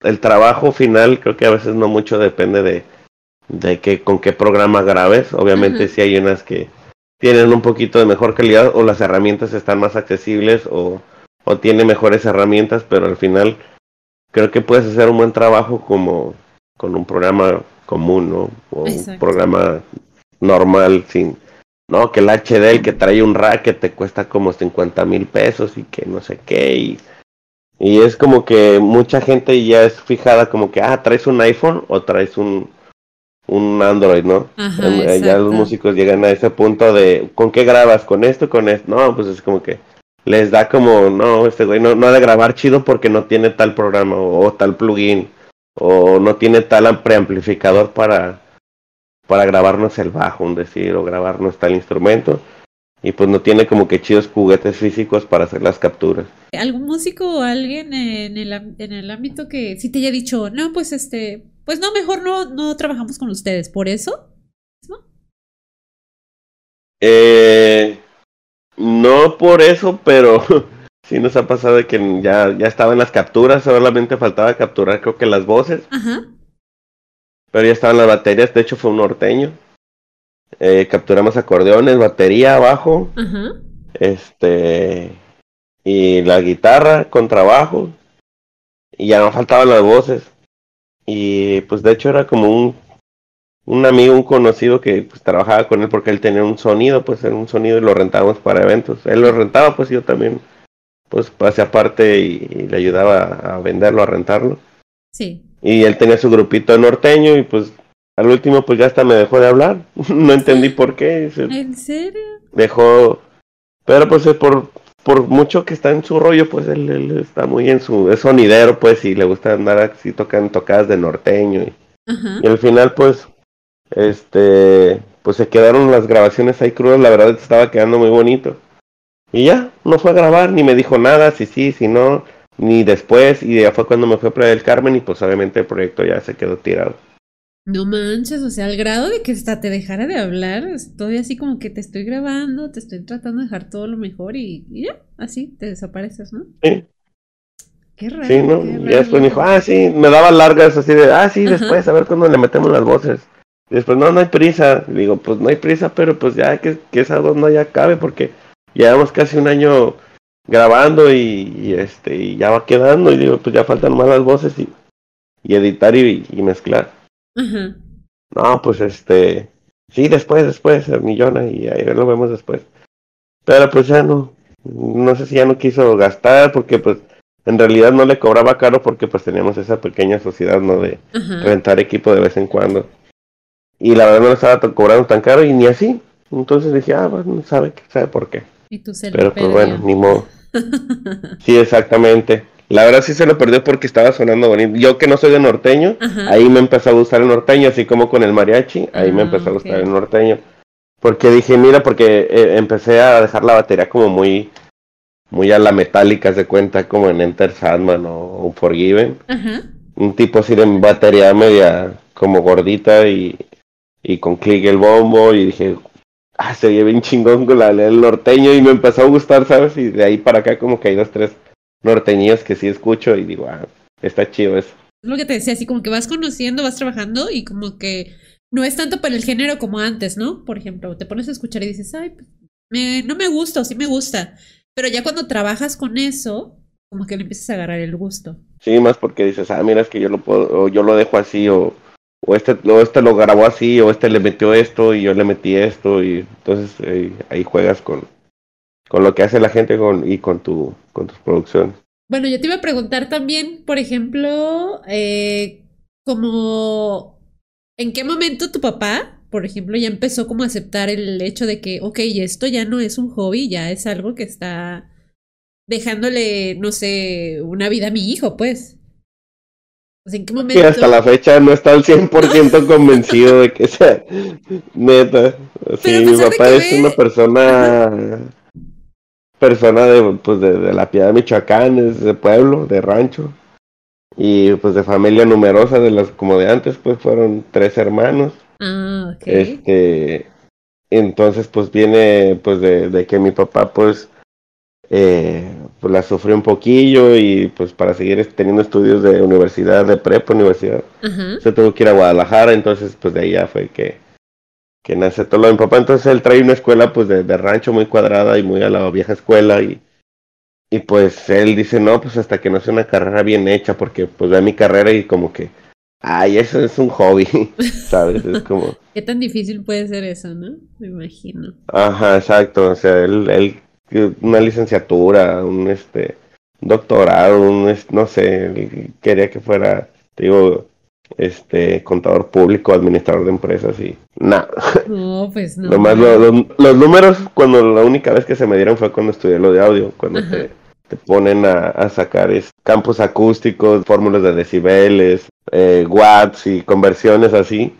el trabajo final creo que a veces no mucho depende de, de que, con qué programa grabes. Obviamente si hay unas que tienen un poquito de mejor calidad o las herramientas están más accesibles o, o tiene mejores herramientas, pero al final creo que puedes hacer un buen trabajo como con un programa común, ¿no? O un programa normal sin no, que el HD, el que trae un rack te cuesta como 50 mil pesos y que no sé qué. Y, y es como que mucha gente ya es fijada como que, ah, traes un iPhone o traes un, un Android, ¿no? ya los músicos llegan a ese punto de, ¿con qué grabas? ¿Con esto? ¿Con esto? No, pues es como que les da como, no, este güey no, no ha de grabar chido porque no tiene tal programa o tal plugin o no tiene tal preamplificador para para grabarnos el bajo, un decir, o grabarnos tal instrumento. Y pues no tiene como que chidos juguetes físicos para hacer las capturas. ¿Algún músico o alguien en el, en el ámbito que sí te haya dicho, no, pues este, pues no, mejor no, no trabajamos con ustedes, ¿por eso? ¿No? Eh, no por eso, pero sí nos ha pasado de que ya, ya estaban las capturas, solamente faltaba capturar creo que las voces. Ajá. Pero ya estaban las baterías, de hecho fue un norteño. Eh, capturamos acordeones, batería abajo. Este. Y la guitarra con trabajo. Y ya no faltaban las voces. Y pues de hecho era como un, un amigo, un conocido que pues, trabajaba con él porque él tenía un sonido, pues era un sonido y lo rentábamos para eventos. Él lo rentaba, pues yo también pues pasé aparte y le ayudaba a venderlo, a rentarlo. Sí. Y él tenía su grupito norteño y pues al último pues ya hasta me dejó de hablar. no entendí por qué. ¿En serio? Dejó... Pero pues por, por mucho que está en su rollo, pues él, está muy en su... Es sonidero pues y le gusta andar así tocando tocadas de norteño. Y, y al final pues este pues se quedaron las grabaciones ahí crudas, la verdad estaba quedando muy bonito. Y ya, no fue a grabar, ni me dijo nada, si sí, si no, ni después, y ya fue cuando me fui a Playa del Carmen y pues obviamente el proyecto ya se quedó tirado. No manches, o sea, al grado de que hasta te dejara de hablar, estoy así como que te estoy grabando, te estoy tratando de dejar todo lo mejor y, ya, así te desapareces, ¿no? Sí. Qué raro. Sí, ¿no? Y después me dijo, ah, sí, me daba largas así de, ah, sí, después, a ver cuándo le metemos las voces. Y después, no, no hay prisa. digo, pues no hay prisa, pero pues ya que, que esa voz no ya cabe porque llevamos casi un año grabando y, este y ya va quedando y digo, pues ya faltan más las voces y, y editar y mezclar. No, pues este, sí, después, después, millona y ahí lo vemos después. Pero pues ya no, no sé si ya no quiso gastar porque pues en realidad no le cobraba caro porque pues teníamos esa pequeña sociedad, ¿no? De rentar equipo de vez en cuando. Y la verdad no le estaba cobrando tan caro y ni así. Entonces dije, ah, bueno, sabe, sabe por qué. Pero pues bueno, ni modo. Sí, exactamente. La verdad sí se lo perdió porque estaba sonando bonito. Yo que no soy de norteño, ahí me empezó a gustar el norteño, así como con el mariachi, ahí me ah, empezó a gustar el norteño. Porque dije, mira, porque eh, empecé a dejar la batería como muy, muy a la metálica, se cuenta, como en Enter Sandman o Unforgiven. Un tipo así de batería media como gordita y, y con click el bombo y dije, ah, se ve bien chingón con la, el norteño y me empezó a gustar, ¿sabes? Y de ahí para acá como que hay dos, tres norteños que sí escucho y digo, ah, está chido eso. Es lo que te decía, así como que vas conociendo, vas trabajando y como que no es tanto para el género como antes, ¿no? Por ejemplo, te pones a escuchar y dices, ay, pues, me, no me gusta o sí me gusta. Pero ya cuando trabajas con eso, como que le empiezas a agarrar el gusto. Sí, más porque dices, ah, mira, es que yo lo puedo, o yo lo dejo así, o, o este, o este lo grabó así, o este le metió esto y yo le metí esto, y entonces eh, ahí juegas con, con lo que hace la gente con, y con, tu, con tus producciones. Bueno, yo te iba a preguntar también, por ejemplo, eh, como en qué momento tu papá, por ejemplo, ya empezó como a aceptar el hecho de que, ok, esto ya no es un hobby, ya es algo que está dejándole, no sé, una vida a mi hijo, pues. ¿En qué momento? Y hasta la fecha no está al 100% convencido de que sea neta. Sí, mi papá es una persona persona de, pues, de, la Piedad de Michoacán, es de pueblo, de rancho, y pues de familia numerosa, de las como de antes, pues fueron tres hermanos. Ah, Este, entonces pues viene pues de, de que mi papá pues, eh, pues la sufrió un poquillo y pues para seguir teniendo estudios de universidad, de prepa, universidad, se tuvo que ir a Guadalajara, entonces pues de ahí ya fue que que nace todo lo de mi papá. Entonces él trae una escuela pues de, rancho muy cuadrada y muy a la vieja escuela y, y pues él dice, no, pues hasta que no sea una carrera bien hecha, porque pues ve mi carrera y como que, ay, eso es un hobby, ¿sabes? Es como... ¿Qué tan difícil puede ser eso, no? Me imagino. Ajá, exacto, o sea, él, él una licenciatura, un este doctorado, un, no sé, quería que fuera, digo, este contador público, administrador de empresas y nada. No, pues no. Nomás los números, cuando la única vez que se me dieron fue cuando estudié lo de audio, cuando te, te, ponen a, sacar campos acústicos, fórmulas de decibeles, eh, watts y conversiones así.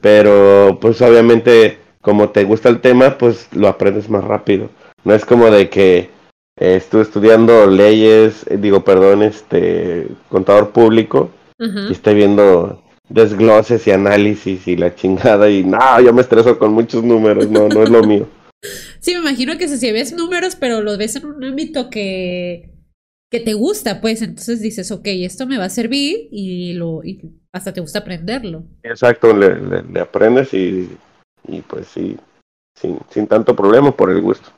Pero pues obviamente como te gusta el tema, pues lo aprendes más rápido. No es como de que eh, estuve estudiando leyes, eh, digo, perdón, este contador público y estoy viendo desgloses y análisis y la chingada y no, yo me estreso con muchos números, no, no es lo mío. Sí, me imagino que si ves números, pero los ves en un ámbito que, que te gusta, pues entonces dices, ok, esto me va a servir y, lo, y hasta te gusta aprenderlo. Exacto, le, le, aprendes y, y pues sí, sin, sin tanto problema por el gusto.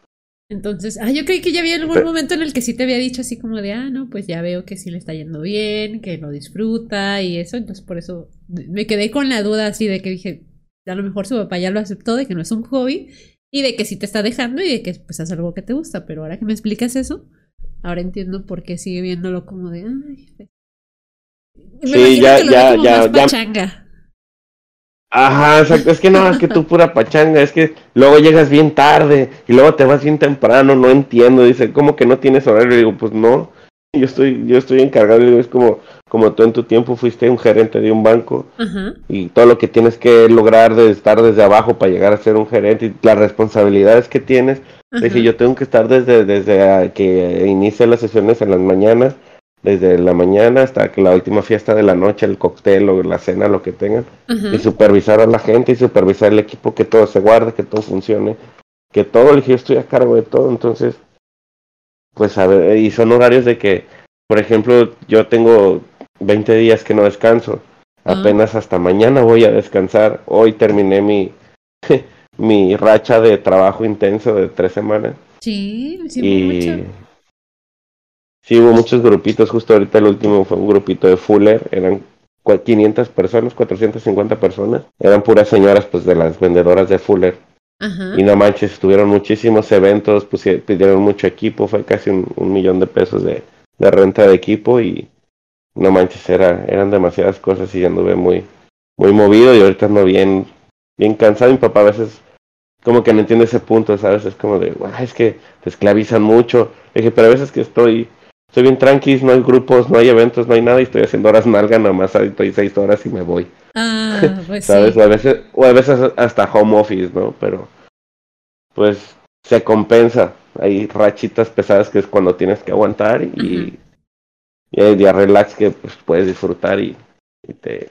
Entonces, ah, yo creí que ya había algún momento en el que sí te había dicho así como de, ah, no, pues ya veo que sí le está yendo bien, que lo disfruta y eso, entonces por eso me quedé con la duda así de que dije, a lo mejor su papá ya lo aceptó, de que no es un hobby y de que sí te está dejando y de que pues hace algo que te gusta, pero ahora que me explicas eso, ahora entiendo por qué sigue viéndolo como de, ay, pues". sí, ya, ya, ya, ya. Ajá, exacto. Es que no, es que tú pura pachanga, es que luego llegas bien tarde y luego te vas bien temprano, no entiendo. Dice, ¿cómo que no tienes horario? Y digo, pues no, yo estoy, yo estoy encargado. Y digo, es como, como tú en tu tiempo fuiste un gerente de un banco y todo lo que tienes que lograr de estar desde abajo para llegar a ser un gerente y las responsabilidades que tienes. Dije, yo tengo que estar desde, desde que inicie las sesiones en las mañanas desde la mañana hasta que la última fiesta de la noche, el cóctel o la cena, lo que tengan, y supervisar a la gente y supervisar el equipo, que todo se guarde, que todo funcione, que todo, yo estoy a cargo de todo, entonces, pues a ver, y son horarios de que, por ejemplo, yo tengo 20 días que no descanso, ah. apenas hasta mañana voy a descansar, hoy terminé mi, mi racha de trabajo intenso de tres semanas. Sí, sí, y... Sí, hubo muchos grupitos, justo ahorita el último fue un grupito de Fuller, eran 500 personas, 450 personas, eran puras señoras pues de las vendedoras de Fuller. Y no manches, tuvieron muchísimos eventos, pues, pidieron mucho equipo, fue casi un, millón de pesos de, renta de equipo y no manches, era, eran demasiadas cosas y anduve muy, muy movido y ahorita ando bien, bien cansado. Mi papá a veces como que no entiende ese punto, ¿sabes? Es como de, es que te esclavizan mucho. dije, pero a veces que estoy, estoy bien tranquis, no hay grupos, no hay eventos, no hay nada y estoy haciendo horas nalga, nada más estoy seis horas y me voy. Ah, pues ¿Sabes? O, a veces, o a veces hasta home office, ¿no? Pero pues se compensa. Hay rachitas pesadas que es cuando tienes que aguantar y, y hay días relax que pues, puedes disfrutar y, y te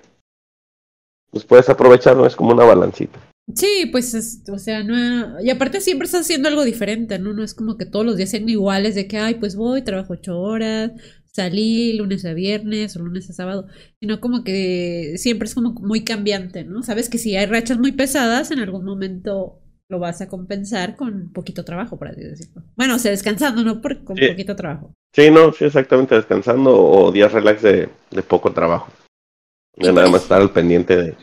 pues puedes aprovecharlo, es como una balancita. Sí, pues, o sea, no. Y aparte siempre estás haciendo algo diferente, ¿no? No es como que todos los días sean iguales, de que, ay, pues voy, trabajo ocho horas, salí lunes a viernes o lunes a sábado, sino como que siempre es como muy cambiante, ¿no? Sabes que si hay rachas muy pesadas, en algún momento lo vas a compensar con poquito trabajo, por así decirlo. Bueno, o sea, descansando, ¿no? Por, con poquito trabajo. Sí, no, sí, exactamente, descansando o días relax de, de poco trabajo. De nada más estar al pendiente de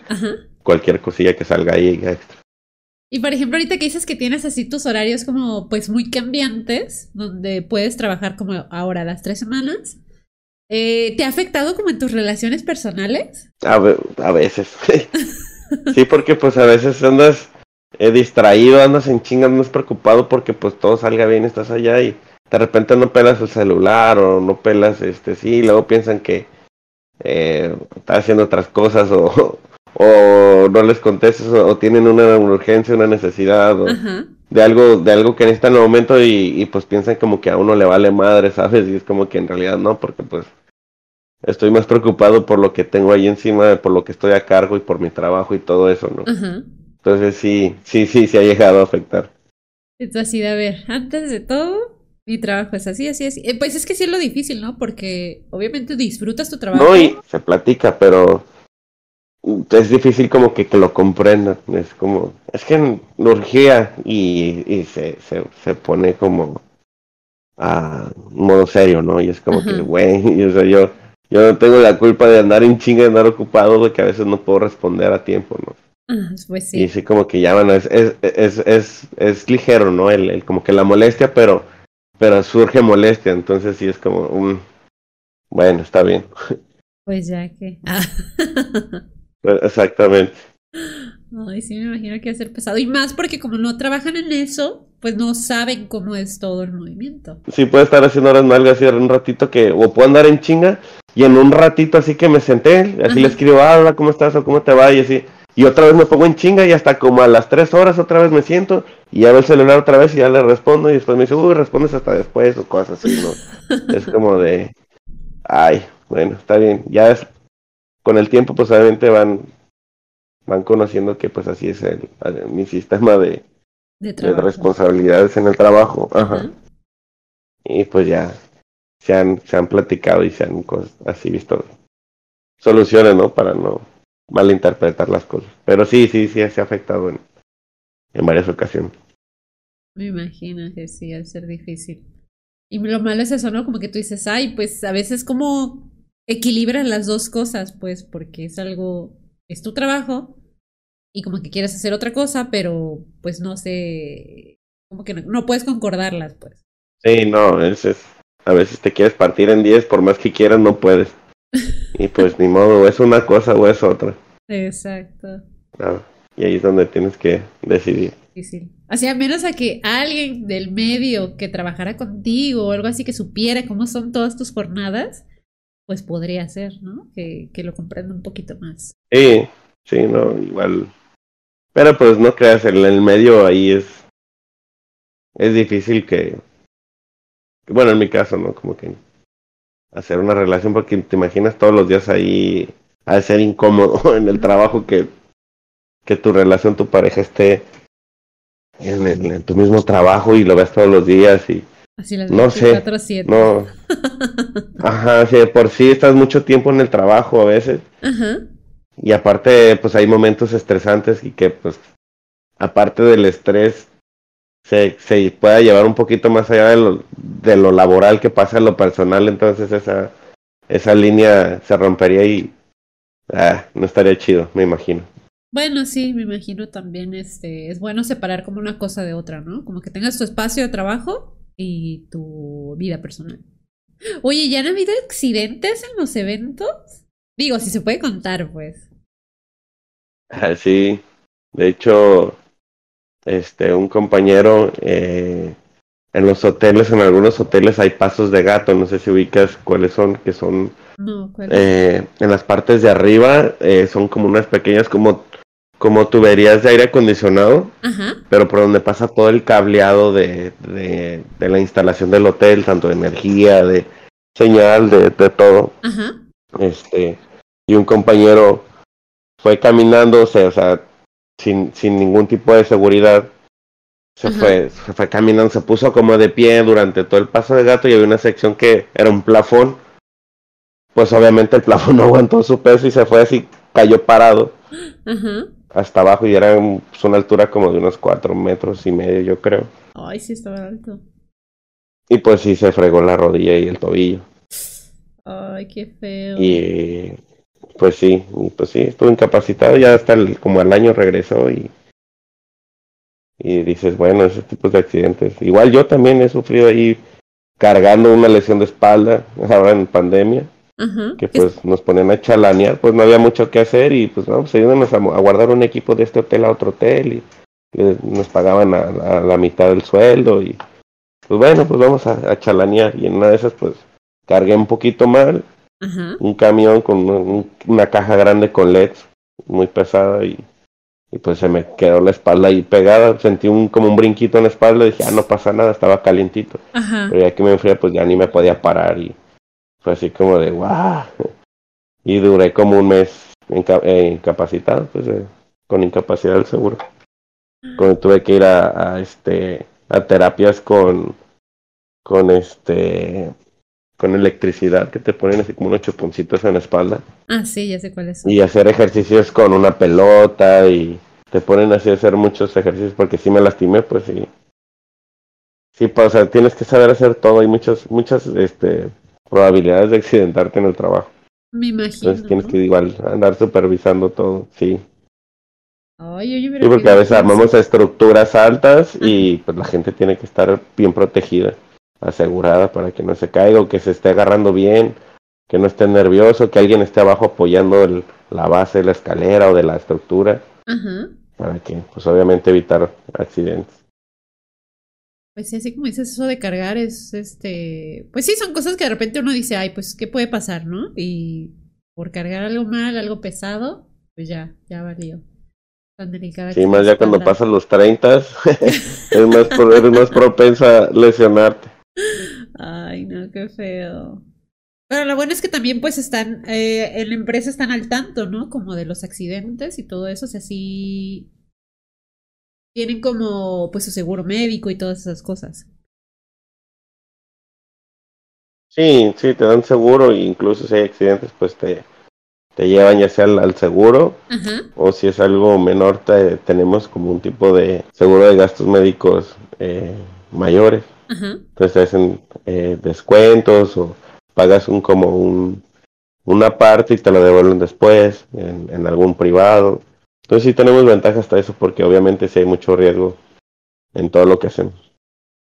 cualquier cosilla que salga ahí extra. Y por ejemplo, ahorita que dices que tienes así tus horarios como pues muy cambiantes, donde puedes trabajar como ahora las tres semanas, eh, ¿te ha afectado como en tus relaciones personales? A, a veces. sí, porque pues a veces andas eh, distraído, andas en chinga, andas preocupado porque pues todo salga bien, estás allá y de repente no pelas el celular o no pelas este, sí, y luego piensan que eh, estás haciendo otras cosas o, o no les contestas o, tienen una urgencia, una necesidad o de algo de algo que necesitan en el momento y, y, pues piensan como que a uno le vale madre, ¿sabes? Y es como que en realidad no, porque pues estoy más preocupado por lo que tengo ahí encima, por lo que estoy a cargo y por mi trabajo y todo eso, ¿no? Entonces sí, sí, sí, sí ha llegado a afectar. Es así de, a ver, antes de todo, mi trabajo es así, así, así. Eh, pues es que sí es lo difícil, ¿no? Porque obviamente disfrutas tu trabajo. No, y se platica, pero es difícil como que, que lo comprendan. Es como, es que urgía y, y se, se, se pone como a modo serio, ¿no? Y es como que, güey, o sea, yo, yo no tengo la culpa de andar en chinga, de andar ocupado, de que a veces no puedo responder a tiempo, ¿no? Ah, pues sí. Y sí, como que ya, bueno, es, es, es, es, es ligero, ¿no? El, el, como que la molestia, pero, pero surge molestia, entonces sí es como, un bueno, está bien. Pues ya que. Pues, exactamente. Ay, sí, me imagino que va a ser pesado. Y más porque como no trabajan en eso, pues no saben cómo es todo el movimiento. Sí, puede estar haciendo horas nalgas y un ratito que, o puedo andar en chinga, y en un ratito así que me senté, así le escribo, ah, hola, ¿cómo estás? o ¿cómo te va? Y así, y otra vez me pongo en chinga y hasta como a las tres horas otra vez me siento y ya veo el celular otra vez y ya le respondo y después me dice, uy, respondes hasta después o cosas así, ¿no? es como de, ay, bueno, está bien. Ya es, con el tiempo pues obviamente van, van conociendo que pues así es el, mi sistema de, de, responsabilidades en el trabajo. Ajá. Y pues ya se han, se han platicado y se han cosas, así visto soluciones, ¿no? Para no malinterpretar las cosas. Pero sí, sí, sí, se ha afectado en, en varias ocasiones. Me imagino que sí, al ser difícil. Y lo malo es eso, ¿no? Como que tú dices, ay, pues a veces como equilibran las dos cosas, pues, porque es algo, es tu trabajo y como que quieres hacer otra cosa, pero pues no sé, como que no, puedes concordarlas, pues. Sí, no, es, es, a veces te quieres partir en diez, por más que quieras, no puedes. y pues ni modo, es una cosa o es otra. Exacto. y ahí es donde tienes que decidir. Difícil. Así, a menos a que alguien del medio que trabajara contigo o algo así que supiera cómo son todas tus jornadas, pues podría ser, ¿no? Que, que lo comprenda un poquito más. Sí, sí, no, igual. Pero pues no creas, en el medio ahí es. Es difícil que. Bueno, en mi caso, ¿no? Como que hacer una relación porque te imaginas todos los días ahí a ser incómodo en el trabajo que, que tu relación, tu pareja esté en, tu mismo trabajo y lo ves todos los días y Así las no sé, no, ajá, sí, por sí estás mucho tiempo en el trabajo a veces ajá. y aparte pues hay momentos estresantes y que pues aparte del estrés se, se pueda llevar un poquito más allá de lo, de lo laboral que pasa en lo personal, entonces esa, esa línea se rompería y ah, no estaría chido, me imagino. Bueno, sí, me imagino también este, es bueno separar como una cosa de otra, ¿no? Como que tengas tu espacio de trabajo y tu vida personal. Oye, ¿ya han habido accidentes en los eventos? Digo, si se puede contar, pues. Ah, sí, de hecho, este, un compañero eh, en los hoteles, en algunos hoteles hay pasos de gato, no sé si ubicas cuáles son, que son eh, en las partes de arriba, eh, son como unas pequeñas como, como tuberías de aire acondicionado, pero por donde pasa todo el cableado de, de, la instalación del hotel, tanto de energía, de señal, de, de todo. Este, y un compañero fue caminando, o sea, o sea sin, sin ningún tipo de seguridad. Se fue, se fue caminando, se puso como de pie durante todo el paso de gato y había una sección que era un plafón. Pues obviamente el plafón no aguantó su peso y se fue así, cayó parado hasta abajo y era pues, una altura como de unos cuatro metros y medio, yo creo. Ay, sí, estaba alto. Y pues sí, se fregó la rodilla y el tobillo. Ay, qué feo. Y pues sí, pues sí, estuvo incapacitado, ya hasta el, como al año regresó y, y dices, bueno, ese tipo de accidentes. Igual yo también he sufrido ahí cargando una lesión de espalda, ahora en pandemia, que pues nos ponen a chalanear, pues no había mucho que hacer y pues vamos, ayúdanos a, a, guardar un equipo de este hotel a otro hotel y, nos pagaban a, la mitad del sueldo y pues bueno, pues vamos a, a chalanear. Y en una de esas pues cargué un poquito mal un camión con una, caja grande con LEDs muy pesada y, y, pues se me quedó la espalda ahí pegada, sentí un como un brinquito en la espalda y dije, ah, no pasa nada, estaba calientito. Pero ya que me enfrié, pues ya ni me podía parar y fue así como de, guau. Y duré como un mes eh, incapacitado, pues eh, con incapacidad del seguro. Cuando tuve que ir a, a este a terapias con con este con electricidad que te ponen así como unos chuponcitos en la espalda. Ah, sí, ya sé cuáles Y hacer ejercicios con una pelota y te ponen así a hacer muchos ejercicios porque si me lastimé, pues sí. Sí, pues, o sea, tienes que saber hacer todo. Hay muchas, muchas este, probabilidades de accidentarte en el trabajo. Me imagino. Entonces tienes que igual andar supervisando todo, sí. Ay, oye, sí, porque a veces armamos estructuras altas y pues la gente tiene que estar bien protegida asegurada para que no se caiga o que se esté agarrando bien, que no esté nervioso, que alguien esté abajo apoyando el, la base de la escalera o de la estructura, para que, pues obviamente evitar accidentes. Pues sí, así como dices eso de cargar es, este, pues sí, son cosas que de repente uno dice, ay, pues, ¿qué puede pasar, no? Y por cargar algo mal, algo pesado, pues ya, ya valió. Sí, más ya cuando pasan los 30 es más, eres más propensa a lesionarte. Ay, no, qué feo. Pero lo bueno es que también pues están, eh, en la empresa están al tanto, ¿no? Como de los accidentes y todo eso, o sea, sí tienen como pues su seguro médico y todas esas cosas. Sí, sí, te dan seguro e incluso si hay accidentes pues te, te llevan ya sea al, seguro o si es algo menor te, tenemos como un tipo de seguro de gastos médicos eh, mayores. Entonces te hacen eh, descuentos o pagas un como un una parte y te lo devuelven después en, en algún privado. Entonces sí tenemos ventaja hasta eso porque obviamente sí hay mucho riesgo en todo lo que hacemos.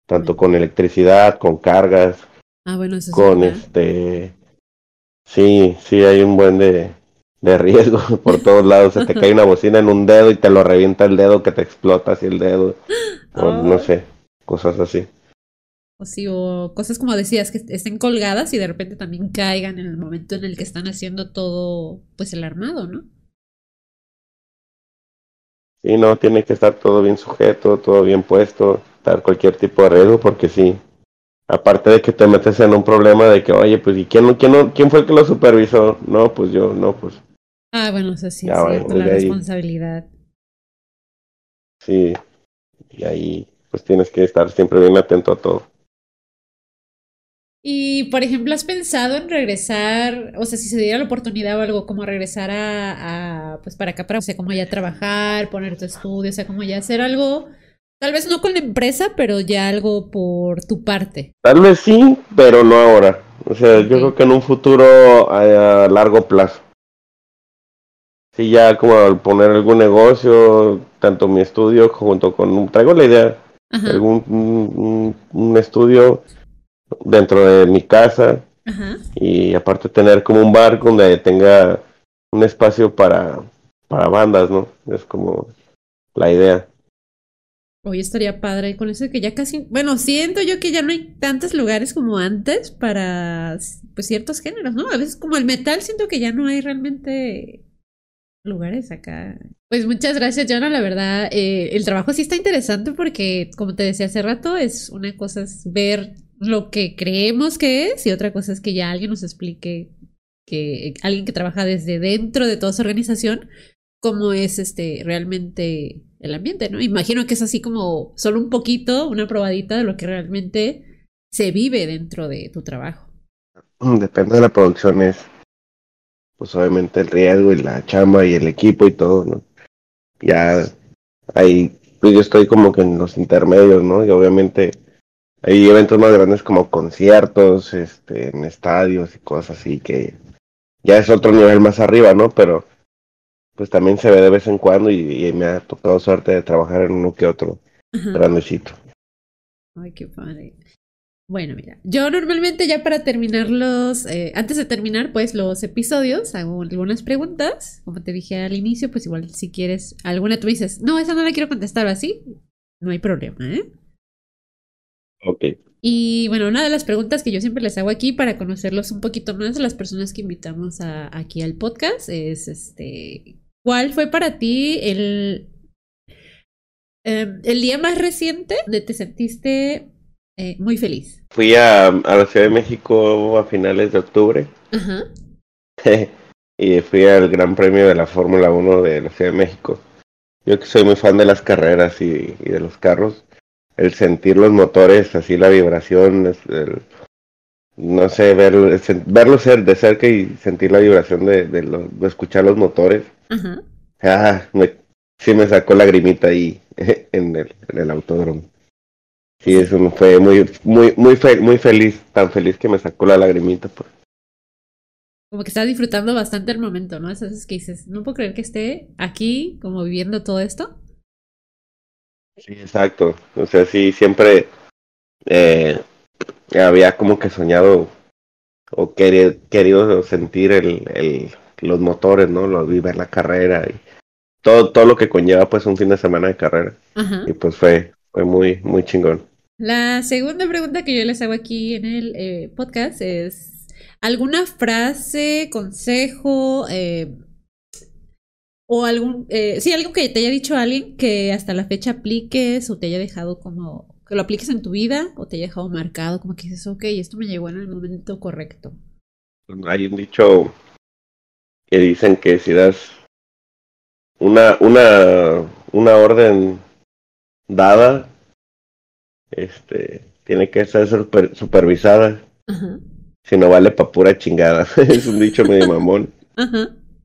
Tanto con electricidad, con cargas, ah, bueno, con este... Sí, sí hay un buen de, de riesgo por todos lados. Se te cae una bocina en un dedo y te lo revienta el dedo que te explota así el dedo. O no sé, cosas así. O sí, o cosas como decías, que estén colgadas y de repente también caigan en el momento en el que están haciendo todo, pues el armado, ¿no? Sí, no, tiene que estar todo bien sujeto, todo bien puesto, dar cualquier tipo de riesgo, porque sí, aparte de que te metes en un problema de que, oye, pues, ¿y quién, quién, quién fue el que lo supervisó? No, pues yo, no, pues. Ah, bueno, eso sí, ya, la responsabilidad. Sí, y ahí pues tienes que estar siempre bien atento a todo. Y, por ejemplo, ¿has pensado en regresar, o sea, si se diera la oportunidad o algo, como regresar a, pues para acá, para, o sea, como ya trabajar, poner tu estudio, o sea, como ya hacer algo, tal vez no con la empresa, pero ya algo por tu parte? Tal vez sí, pero no ahora. O sea, yo creo que en un futuro a, largo plazo. Sí, ya como poner algún negocio, tanto mi estudio junto con... Traigo la idea algún un, estudio dentro de mi casa y aparte tener como un bar donde tenga un espacio para, para bandas, ¿no? Es como la idea. Hoy estaría padre con eso que ya casi, bueno, siento yo que ya no hay tantos lugares como antes para pues ciertos géneros, ¿no? A veces como el metal siento que ya no hay realmente lugares acá. Pues muchas gracias, Jonah. La verdad, eh, el trabajo sí está interesante porque, como te decía hace rato, es una cosa es ver lo que creemos que es y otra cosa es que ya alguien nos explique que alguien que trabaja desde dentro de toda esa organización cómo es este realmente el ambiente, ¿no? Imagino que es así como solo un poquito, una probadita de lo que realmente se vive dentro de tu trabajo. Depende de la producción, es pues obviamente el riesgo y la chamba y el equipo y todo, ¿no? Ya ahí, pues yo estoy como que en los intermedios, ¿no? Y obviamente hay eventos más grandes como conciertos, este, en estadios y cosas así que ya es otro nivel más arriba, ¿no? Pero pues también se ve de vez en cuando y, me ha tocado suerte de trabajar en uno que otro grandecito. Ay, qué padre. Bueno, mira, yo normalmente ya para terminarlos, eh, antes de terminar pues los episodios, hago algunas preguntas, como te dije al inicio, pues igual si quieres alguna tú dices, no, esa no la quiero contestar así, no hay problema, ¿eh? Ok. Y bueno, una de las preguntas que yo siempre les hago aquí para conocerlos un poquito más a las personas que invitamos aquí al podcast es, este, ¿cuál fue para ti el, em, el día más reciente donde te sentiste eh, muy feliz. Fui a, a, la Ciudad de México a finales de octubre. Ajá. y fui al Gran Premio de la Fórmula 1 de la Ciudad de México. Yo que soy muy fan de las carreras y, de los carros, el sentir los motores, así la vibración, el, no sé, ver, verlo ser de cerca y sentir la vibración de, de, escuchar los motores. Ajá. Ah, sí me sacó lagrimita ahí en el, en el autódromo. Sí, eso fue muy, muy, muy, muy feliz, tan feliz que me sacó la lagrimita. Pues. Como que estás disfrutando bastante el momento, ¿no? Esas veces que dices, no puedo creer que esté aquí, como viviendo todo esto. Sí, exacto. O sea, sí, siempre eh, había como que soñado o querido, querido sentir el, el, los motores, ¿no? Lo ver la carrera y todo, todo lo que conlleva pues un fin de semana de carrera. Y pues fue, fue muy, muy chingón. La segunda pregunta que yo les hago aquí en el eh, podcast es, ¿alguna frase, consejo eh, o algún, eh, sí, algo que te haya dicho alguien que hasta la fecha apliques o te haya dejado como, que lo apliques en tu vida o te haya dejado marcado, como que dices, ok, esto me llegó en el momento correcto? Hay un dicho que dicen que si das una, una, una orden dada, este, tiene que ser supervisada. Si no vale pa' pura chingada. es un dicho medio mamón.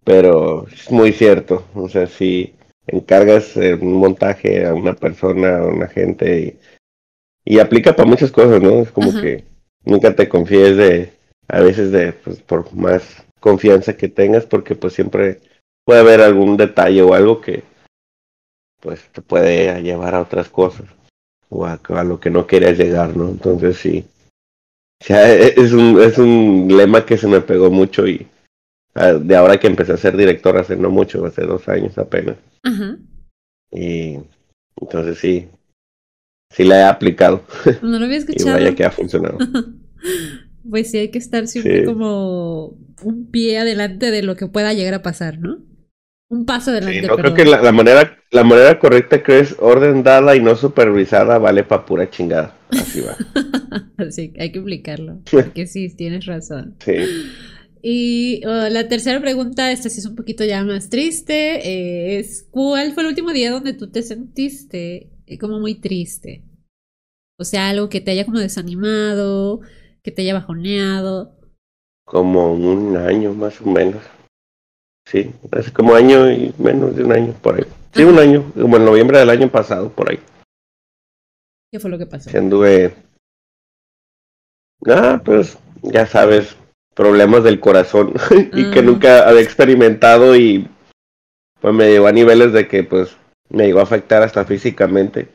Pero es muy cierto. O sea, si encargas un montaje a una persona, a una gente y, y aplica para muchas cosas, ¿no? Es como que nunca te confíes de, a veces de, pues por más confianza que tengas, porque pues siempre puede haber algún detalle o algo que pues te puede llevar a otras cosas o a, lo que no querías llegar, ¿no? Entonces sí, e, es un, es un lema que se me pegó mucho y de ahora que empecé a ser director hace no mucho, hace dos años apenas. Y entonces sí, sí la he aplicado. No lo había escuchado. y vaya que ha funcionado. pues sí, hay que estar siempre como un pie adelante de lo que pueda llegar a pasar, ¿no? un paso adelante. no creo que la, manera, la manera correcta que es orden dada y no supervisada vale para pura chingada. Así va. Así, hay que explicarlo. Porque sí, tienes razón. Sí. Y oh, la tercera pregunta, esta sí es un poquito ya más triste, eh, es ¿cuál fue el último día donde tú te sentiste eh, como muy triste? O sea, algo que te haya como desanimado, que te haya bajoneado. Como un año más o menos. Sí, hace como año y menos de un año por ahí. Sí, un año, como en noviembre del año pasado, por ahí. ¿Qué fue lo que pasó? anduve. Ah, pues ya sabes, problemas del corazón y que ah. nunca había experimentado y pues me llegó a niveles de que pues me llegó a afectar hasta físicamente.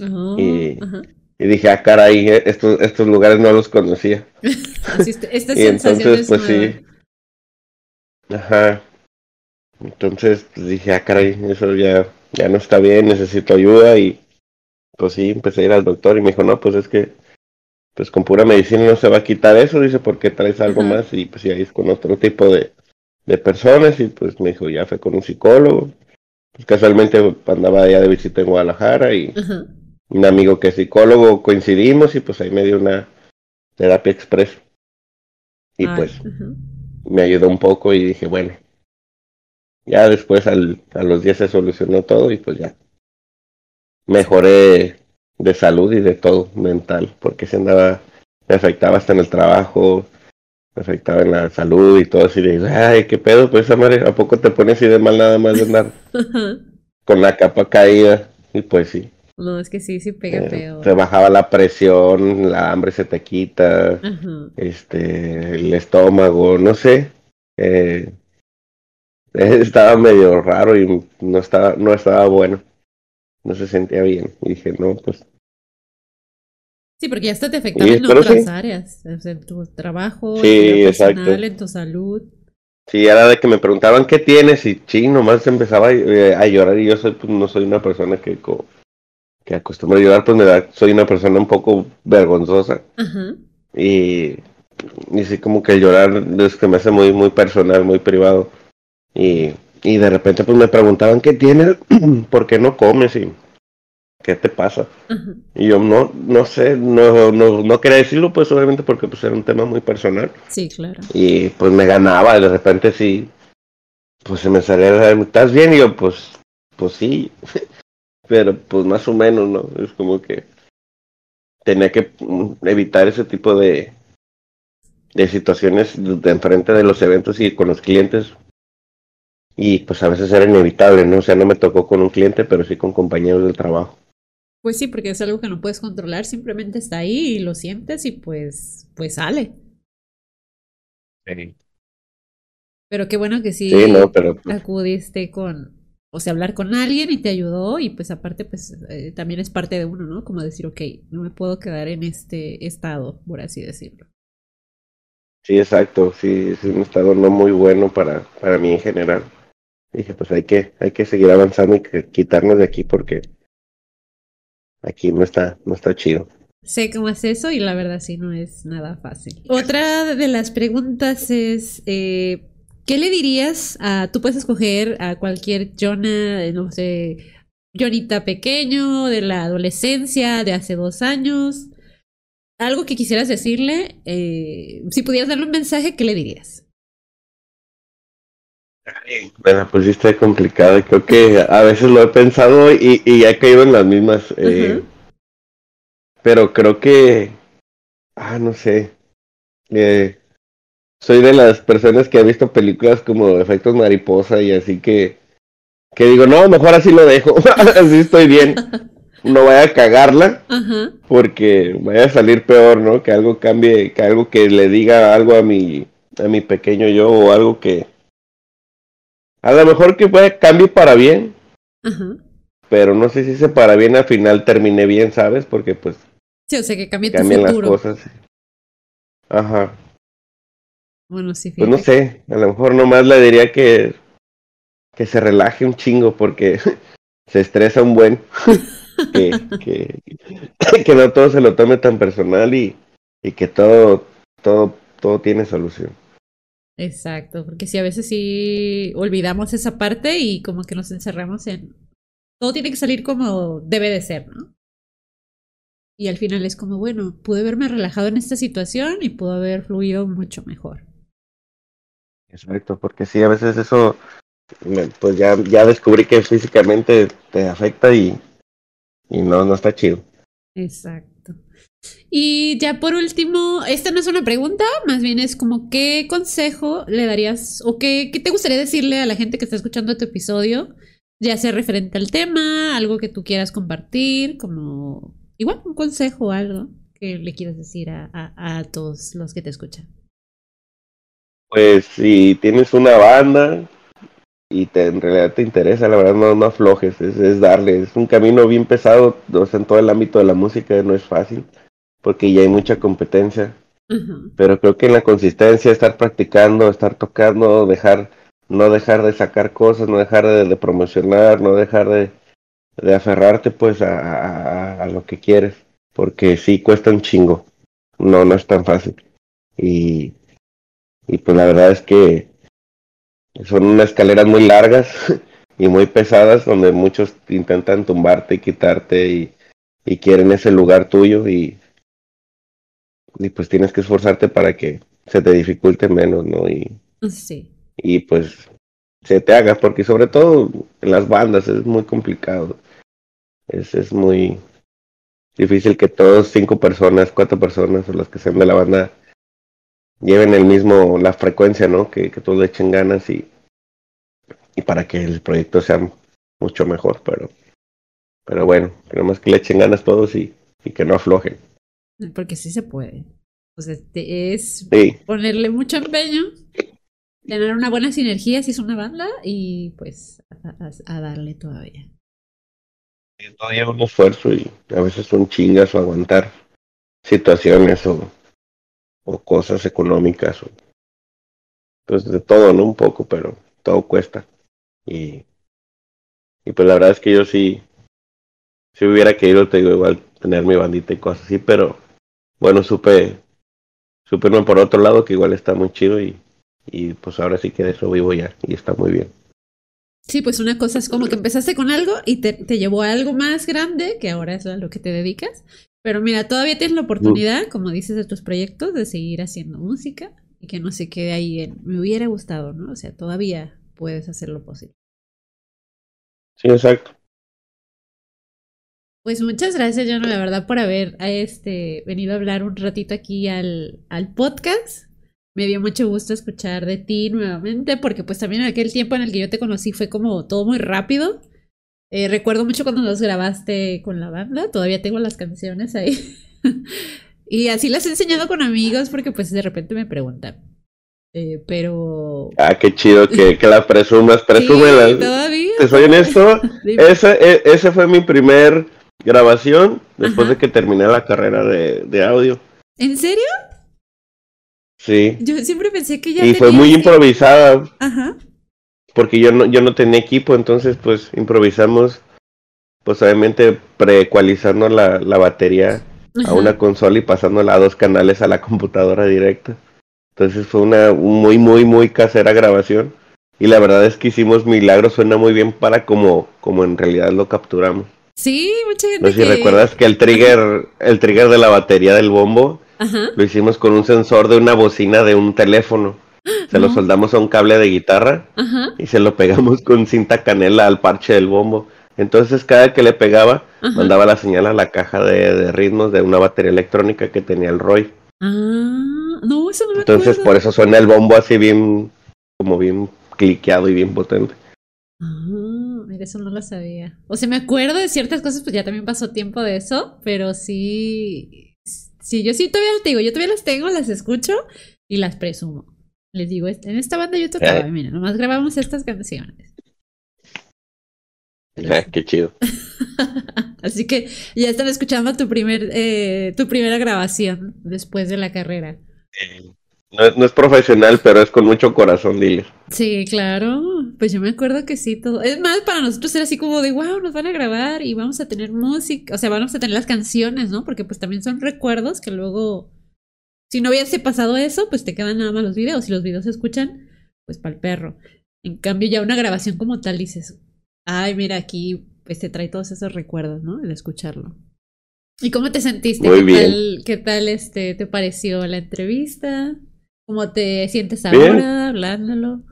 Oh, y, y, dije, ah, caray, eh, estos, estos lugares no los conocía. y entonces, pues sí. Ajá. Entonces pues, dije, ah, caray, eso ya, ya no está bien, necesito ayuda y pues sí, empecé a ir al doctor y me dijo, no, pues es que pues con pura medicina no se va a quitar eso, dice, porque traes algo más y pues ya es con otro tipo de, de personas y pues me dijo, ya fue con un psicólogo. Pues casualmente andaba allá de visita en Guadalajara y un amigo que es psicólogo coincidimos y pues ahí me dio una terapia express. Y pues me ayudó un poco y dije, bueno, ya después al, a los días se solucionó todo y pues ya mejoré de salud y de todo mental, porque se andaba, me afectaba hasta en el trabajo, me afectaba en la salud y todo así de, ay, qué pedo, pues esa madre, ¿a poco te pones así de mal nada más de andar con la capa caída? Y pues sí. No, es que sí, sí pega eh, peor. Te bajaba la presión, la hambre se te quita, este, el estómago, no sé. Eh, estaba medio raro y no estaba, no estaba bueno. No se sentía bien. Y dije, no, pues. Sí, porque ya hasta te afectaba en otras áreas, en tu trabajo, en, personal, en tu salud. Sí, era de que me preguntaban qué tienes y sí, nomás empezaba eh, a, llorar y yo soy, pues, no soy una persona que, que acostumbra a llorar, pues me da, soy una persona un poco vergonzosa. Ajá. Y, y sí, como que llorar es que me hace muy, muy personal, muy privado. Y, y de repente pues me preguntaban qué tienes, por qué no comes y qué te pasa. Y yo no, no sé, no, no, no quería decirlo pues obviamente porque pues era un tema muy personal. Sí, claro. Y pues me ganaba, de repente sí, pues se me salía, ¿estás bien? Y yo pues, pues sí, pero pues más o menos, ¿no? Es como que tenía que evitar ese tipo de, de situaciones de enfrente de los eventos y con los clientes y pues a veces era inevitable, ¿no? O sea, no me tocó con un cliente, pero sí con compañeros del trabajo. Pues sí, porque es algo que no puedes controlar, simplemente está ahí y lo sientes y pues, pues sale. Sí. Pero qué bueno que sí, no, pero, pues acudiste con, o sea, hablar con alguien y te ayudó y pues aparte pues eh, también es parte de uno, ¿no? Como decir, ok, no me puedo quedar en este estado, por así decirlo. Sí, exacto, sí, es un estado no muy bueno para, para mí en general dije, pues hay que, hay que seguir avanzando y quitarnos de aquí porque aquí no está, no está chido. Sé cómo es eso y la verdad sí no es nada fácil. Otra de las preguntas es, eh, ¿qué le dirías a, tú puedes escoger a cualquier Jonah, no sé, Jonita pequeño, de la adolescencia, de hace dos años, algo que quisieras decirle, eh, si pudieras darle un mensaje, ¿qué le dirías? Bueno, pues sí está complicado. Creo que a veces lo he pensado y, y he caído en las mismas. Eh, pero creo que. Ah, no sé. Eh, soy de las personas que ha visto películas como Efectos Mariposa y así que. Que digo, no, mejor así lo dejo. así estoy bien. No vaya a cagarla. Porque vaya a salir peor, ¿no? Que algo cambie, que algo que le diga algo a mi, a mi pequeño yo o algo que a lo mejor que fue cambie para bien. Pero no sé si se para bien al final termine bien, ¿sabes? Porque pues. Sí, o sea que cambie cambian las cosas. Ajá. Bueno, sí. Pues no sé, a lo mejor nomás le diría que que se relaje un chingo porque se estresa un buen. que, que, que no todo se lo tome tan personal y, y que todo, todo, todo tiene solución. Exacto, porque si a veces sí olvidamos esa parte y como que nos encerramos en... Todo tiene que salir como debe de ser, ¿no? Y al final es como, bueno, pude haberme relajado en esta situación y pudo haber fluido mucho mejor. Exacto, porque sí, a veces eso, pues ya, ya descubrí que físicamente te afecta y, y no, no está chido. Exacto. Y ya por último, esta no es una pregunta, más bien es como qué consejo le darías o qué, qué te gustaría decirle a la gente que está escuchando tu episodio, ya sea referente al tema, algo que tú quieras compartir, como igual un consejo o algo que le quieras decir a, a, todos los que te escuchan. Pues si tienes una banda y te, en realidad te interesa, la verdad no, no aflojes, es, es darle, es un camino bien pesado, o sea, en todo el ámbito de la música no es fácil, porque ya hay mucha competencia, pero creo que en la consistencia, estar practicando, estar tocando, dejar, no dejar de sacar cosas, no dejar de promocionar, no dejar de, de aferrarte pues a, a, lo que quieres, porque sí cuesta un chingo, no, no es tan fácil. Y, y pues la verdad es que son unas escaleras muy largas y muy pesadas donde muchos intentan tumbarte y quitarte y, y quieren ese lugar tuyo y, y pues tienes que esforzarte para que se te dificulte menos, ¿no? Y, sí. y pues se te haga, porque sobre todo en las bandas es muy complicado. Es, es muy difícil que todos, cinco personas, cuatro personas o las que sean de la banda, lleven el mismo, la frecuencia, ¿no? Que, que todos le echen ganas y, y para que el proyecto sea mucho mejor, pero, pero bueno, queremos que le echen ganas todos y, y que no aflojen. Porque sí se puede. O sea, es ponerle mucho empeño, tener una buena sinergia si es una banda y pues a darle todavía todavía un esfuerzo y a veces son chingas o aguantar situaciones o, o cosas económicas o pues de todo, ¿no? Un poco, pero todo cuesta. Y, y pues la verdad es que yo sí, si hubiera querido, te digo, igual tener mi bandita y cosas así, pero bueno, supe, supe no por otro lado que igual está muy chido y, y pues ahora sí que de eso vivo ya y está muy bien. Sí, pues una cosa es como que empezaste con algo y te, te llevó a algo más grande, que ahora es a lo que te dedicas. Pero mira, todavía tienes la oportunidad, como dices, de tus proyectos, de seguir haciendo música y que no se quede ahí en, me hubiera gustado, ¿no? O sea, todavía puedes hacer lo posible. Sí, exacto. Pues muchas gracias, John, la verdad, por haber este, venido a hablar un ratito aquí al, al podcast me dio mucho gusto escuchar de ti nuevamente, porque pues también en aquel tiempo en el que yo te conocí fue como todo muy rápido. Eh, recuerdo mucho cuando los grabaste con la banda, todavía tengo las canciones ahí. y así las he enseñado con amigos porque pues de repente me preguntan. Eh, pero... Ah, qué chido que, que la presumas, presúmela. Sí, todavía. Te soy honesto, ese, ese fue mi primer grabación después de que terminé la carrera de, de audio. ¿En serio? Sí. Yo siempre pensé que ya. Y fue muy improvisada. Ajá. Porque yo no, yo no tenía equipo, entonces pues improvisamos, pues obviamente preecualizando la, la batería a una consola y pasándola a dos canales a la computadora directa. Entonces fue una muy, muy, muy casera grabación. Y la verdad es que hicimos milagros, suena muy bien para como, como en realidad lo capturamos. Sí, mucha gente. No sé si recuerdas que el trigger, el trigger de la batería del bombo lo hicimos con un sensor de una bocina de un teléfono. Se lo soldamos a un cable de guitarra y se lo pegamos con cinta canela al parche del bombo. Entonces cada que le pegaba, mandaba la señal a la caja de, ritmos de una batería electrónica que tenía el Roy. Ah, no, eso no me Entonces por eso suena el bombo así bien, como bien cliqueado y bien potente. Ah, mira, eso no lo sabía. O sea, me acuerdo de ciertas cosas, pues ya también pasó tiempo de eso, pero sí, Sí, yo sí todavía las digo, yo todavía las tengo, las escucho y las presumo. Les digo, en esta banda yo tocaba, eh. mira, nomás grabamos estas canciones. Eh, qué chido. Así que ya están escuchando tu primer, eh, tu primera grabación después de la carrera. No es, profesional, pero es con mucho corazón, dile. Sí, claro. Pues yo me acuerdo que sí, todo. Es más, para nosotros era así como de, wow, nos van a grabar y vamos a tener música. O sea, vamos a tener las canciones, ¿no? Porque pues también son recuerdos que luego Si no hubiese pasado eso, pues te quedan nada más los videos. Si los videos se escuchan, pues para el perro. En cambio, ya una grabación como tal dices, ay, mira, aquí pues te trae todos esos recuerdos, ¿no? El escucharlo. ¿Y cómo te sentiste? Muy ¿Qué bien. tal, qué tal este, te pareció la entrevista? ¿Cómo te sientes ahora hablándolo?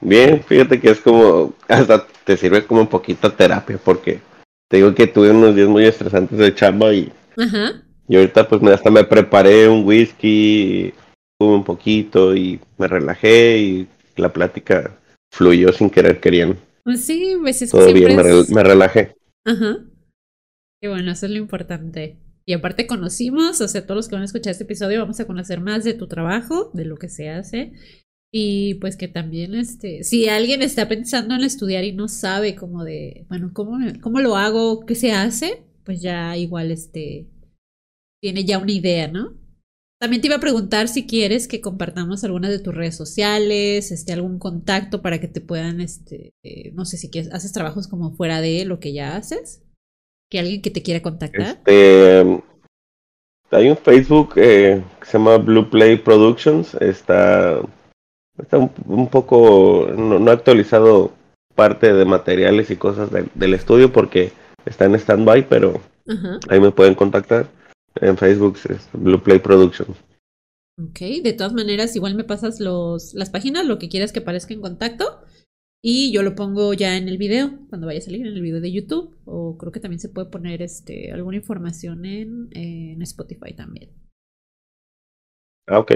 Bien, fíjate que es como, hasta te sirve como un poquito terapia, porque te digo que tuve unos días muy estresantes de chamba y, Ajá. y ahorita pues hasta me preparé un whisky, tuve un poquito y me relajé y la plática fluyó sin querer queriendo. Pues sí, pues es que Todo siempre bien, me, me relajé. Ajá. Qué bueno, eso es lo importante. Y aparte conocimos, o sea, todos los que van a escuchar este episodio vamos a conocer más de tu trabajo, de lo que se hace. Y pues que también, este, si alguien está pensando en estudiar y no sabe cómo de, bueno, cómo, cómo lo hago, qué se hace, pues ya igual, este, tiene ya una idea, ¿no? También te iba a preguntar si quieres que compartamos algunas de tus redes sociales, este, algún contacto para que te puedan, este, eh, no sé si haces trabajos como fuera de lo que ya haces, que alguien que te quiera contactar. Este, hay un Facebook eh, que se llama Blue Play Productions, está, está un, un poco, no, no ha actualizado parte de materiales y cosas del- del estudio porque está en stand-by, pero ahí me pueden contactar. En Facebook es Blue Play Productions. Ok, de todas maneras, igual me pasas los, las páginas, lo que quieras que aparezca en contacto. Y yo lo pongo ya en el video, cuando vaya a salir en el video de YouTube. O creo que también se puede poner este, alguna información en, en Spotify también. Ah, ok,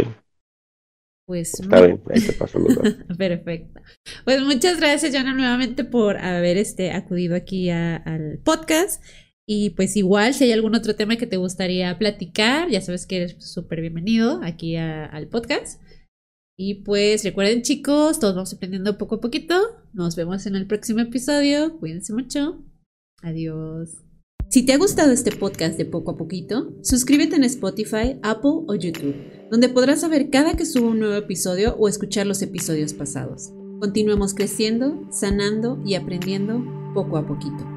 Pues está bien, ahí te paso los datos. Perfecto. Pues muchas gracias, Joana, nuevamente por haber este, acudido aquí a- al podcast. Y pues igual, si hay algún otro tema que te gustaría platicar, ya sabes que eres súper bienvenido aquí a- al podcast. Y pues recuerden chicos, todos vamos aprendiendo poco a poquito. Nos vemos en el próximo episodio. Cuídense mucho. Adiós. Si te ha gustado este podcast de poco a poquito, suscríbete en Spotify, Apple o YouTube, donde podrás saber cada que subo un nuevo episodio o escuchar los episodios pasados. Continuemos creciendo, sanando y aprendiendo poco a poquito.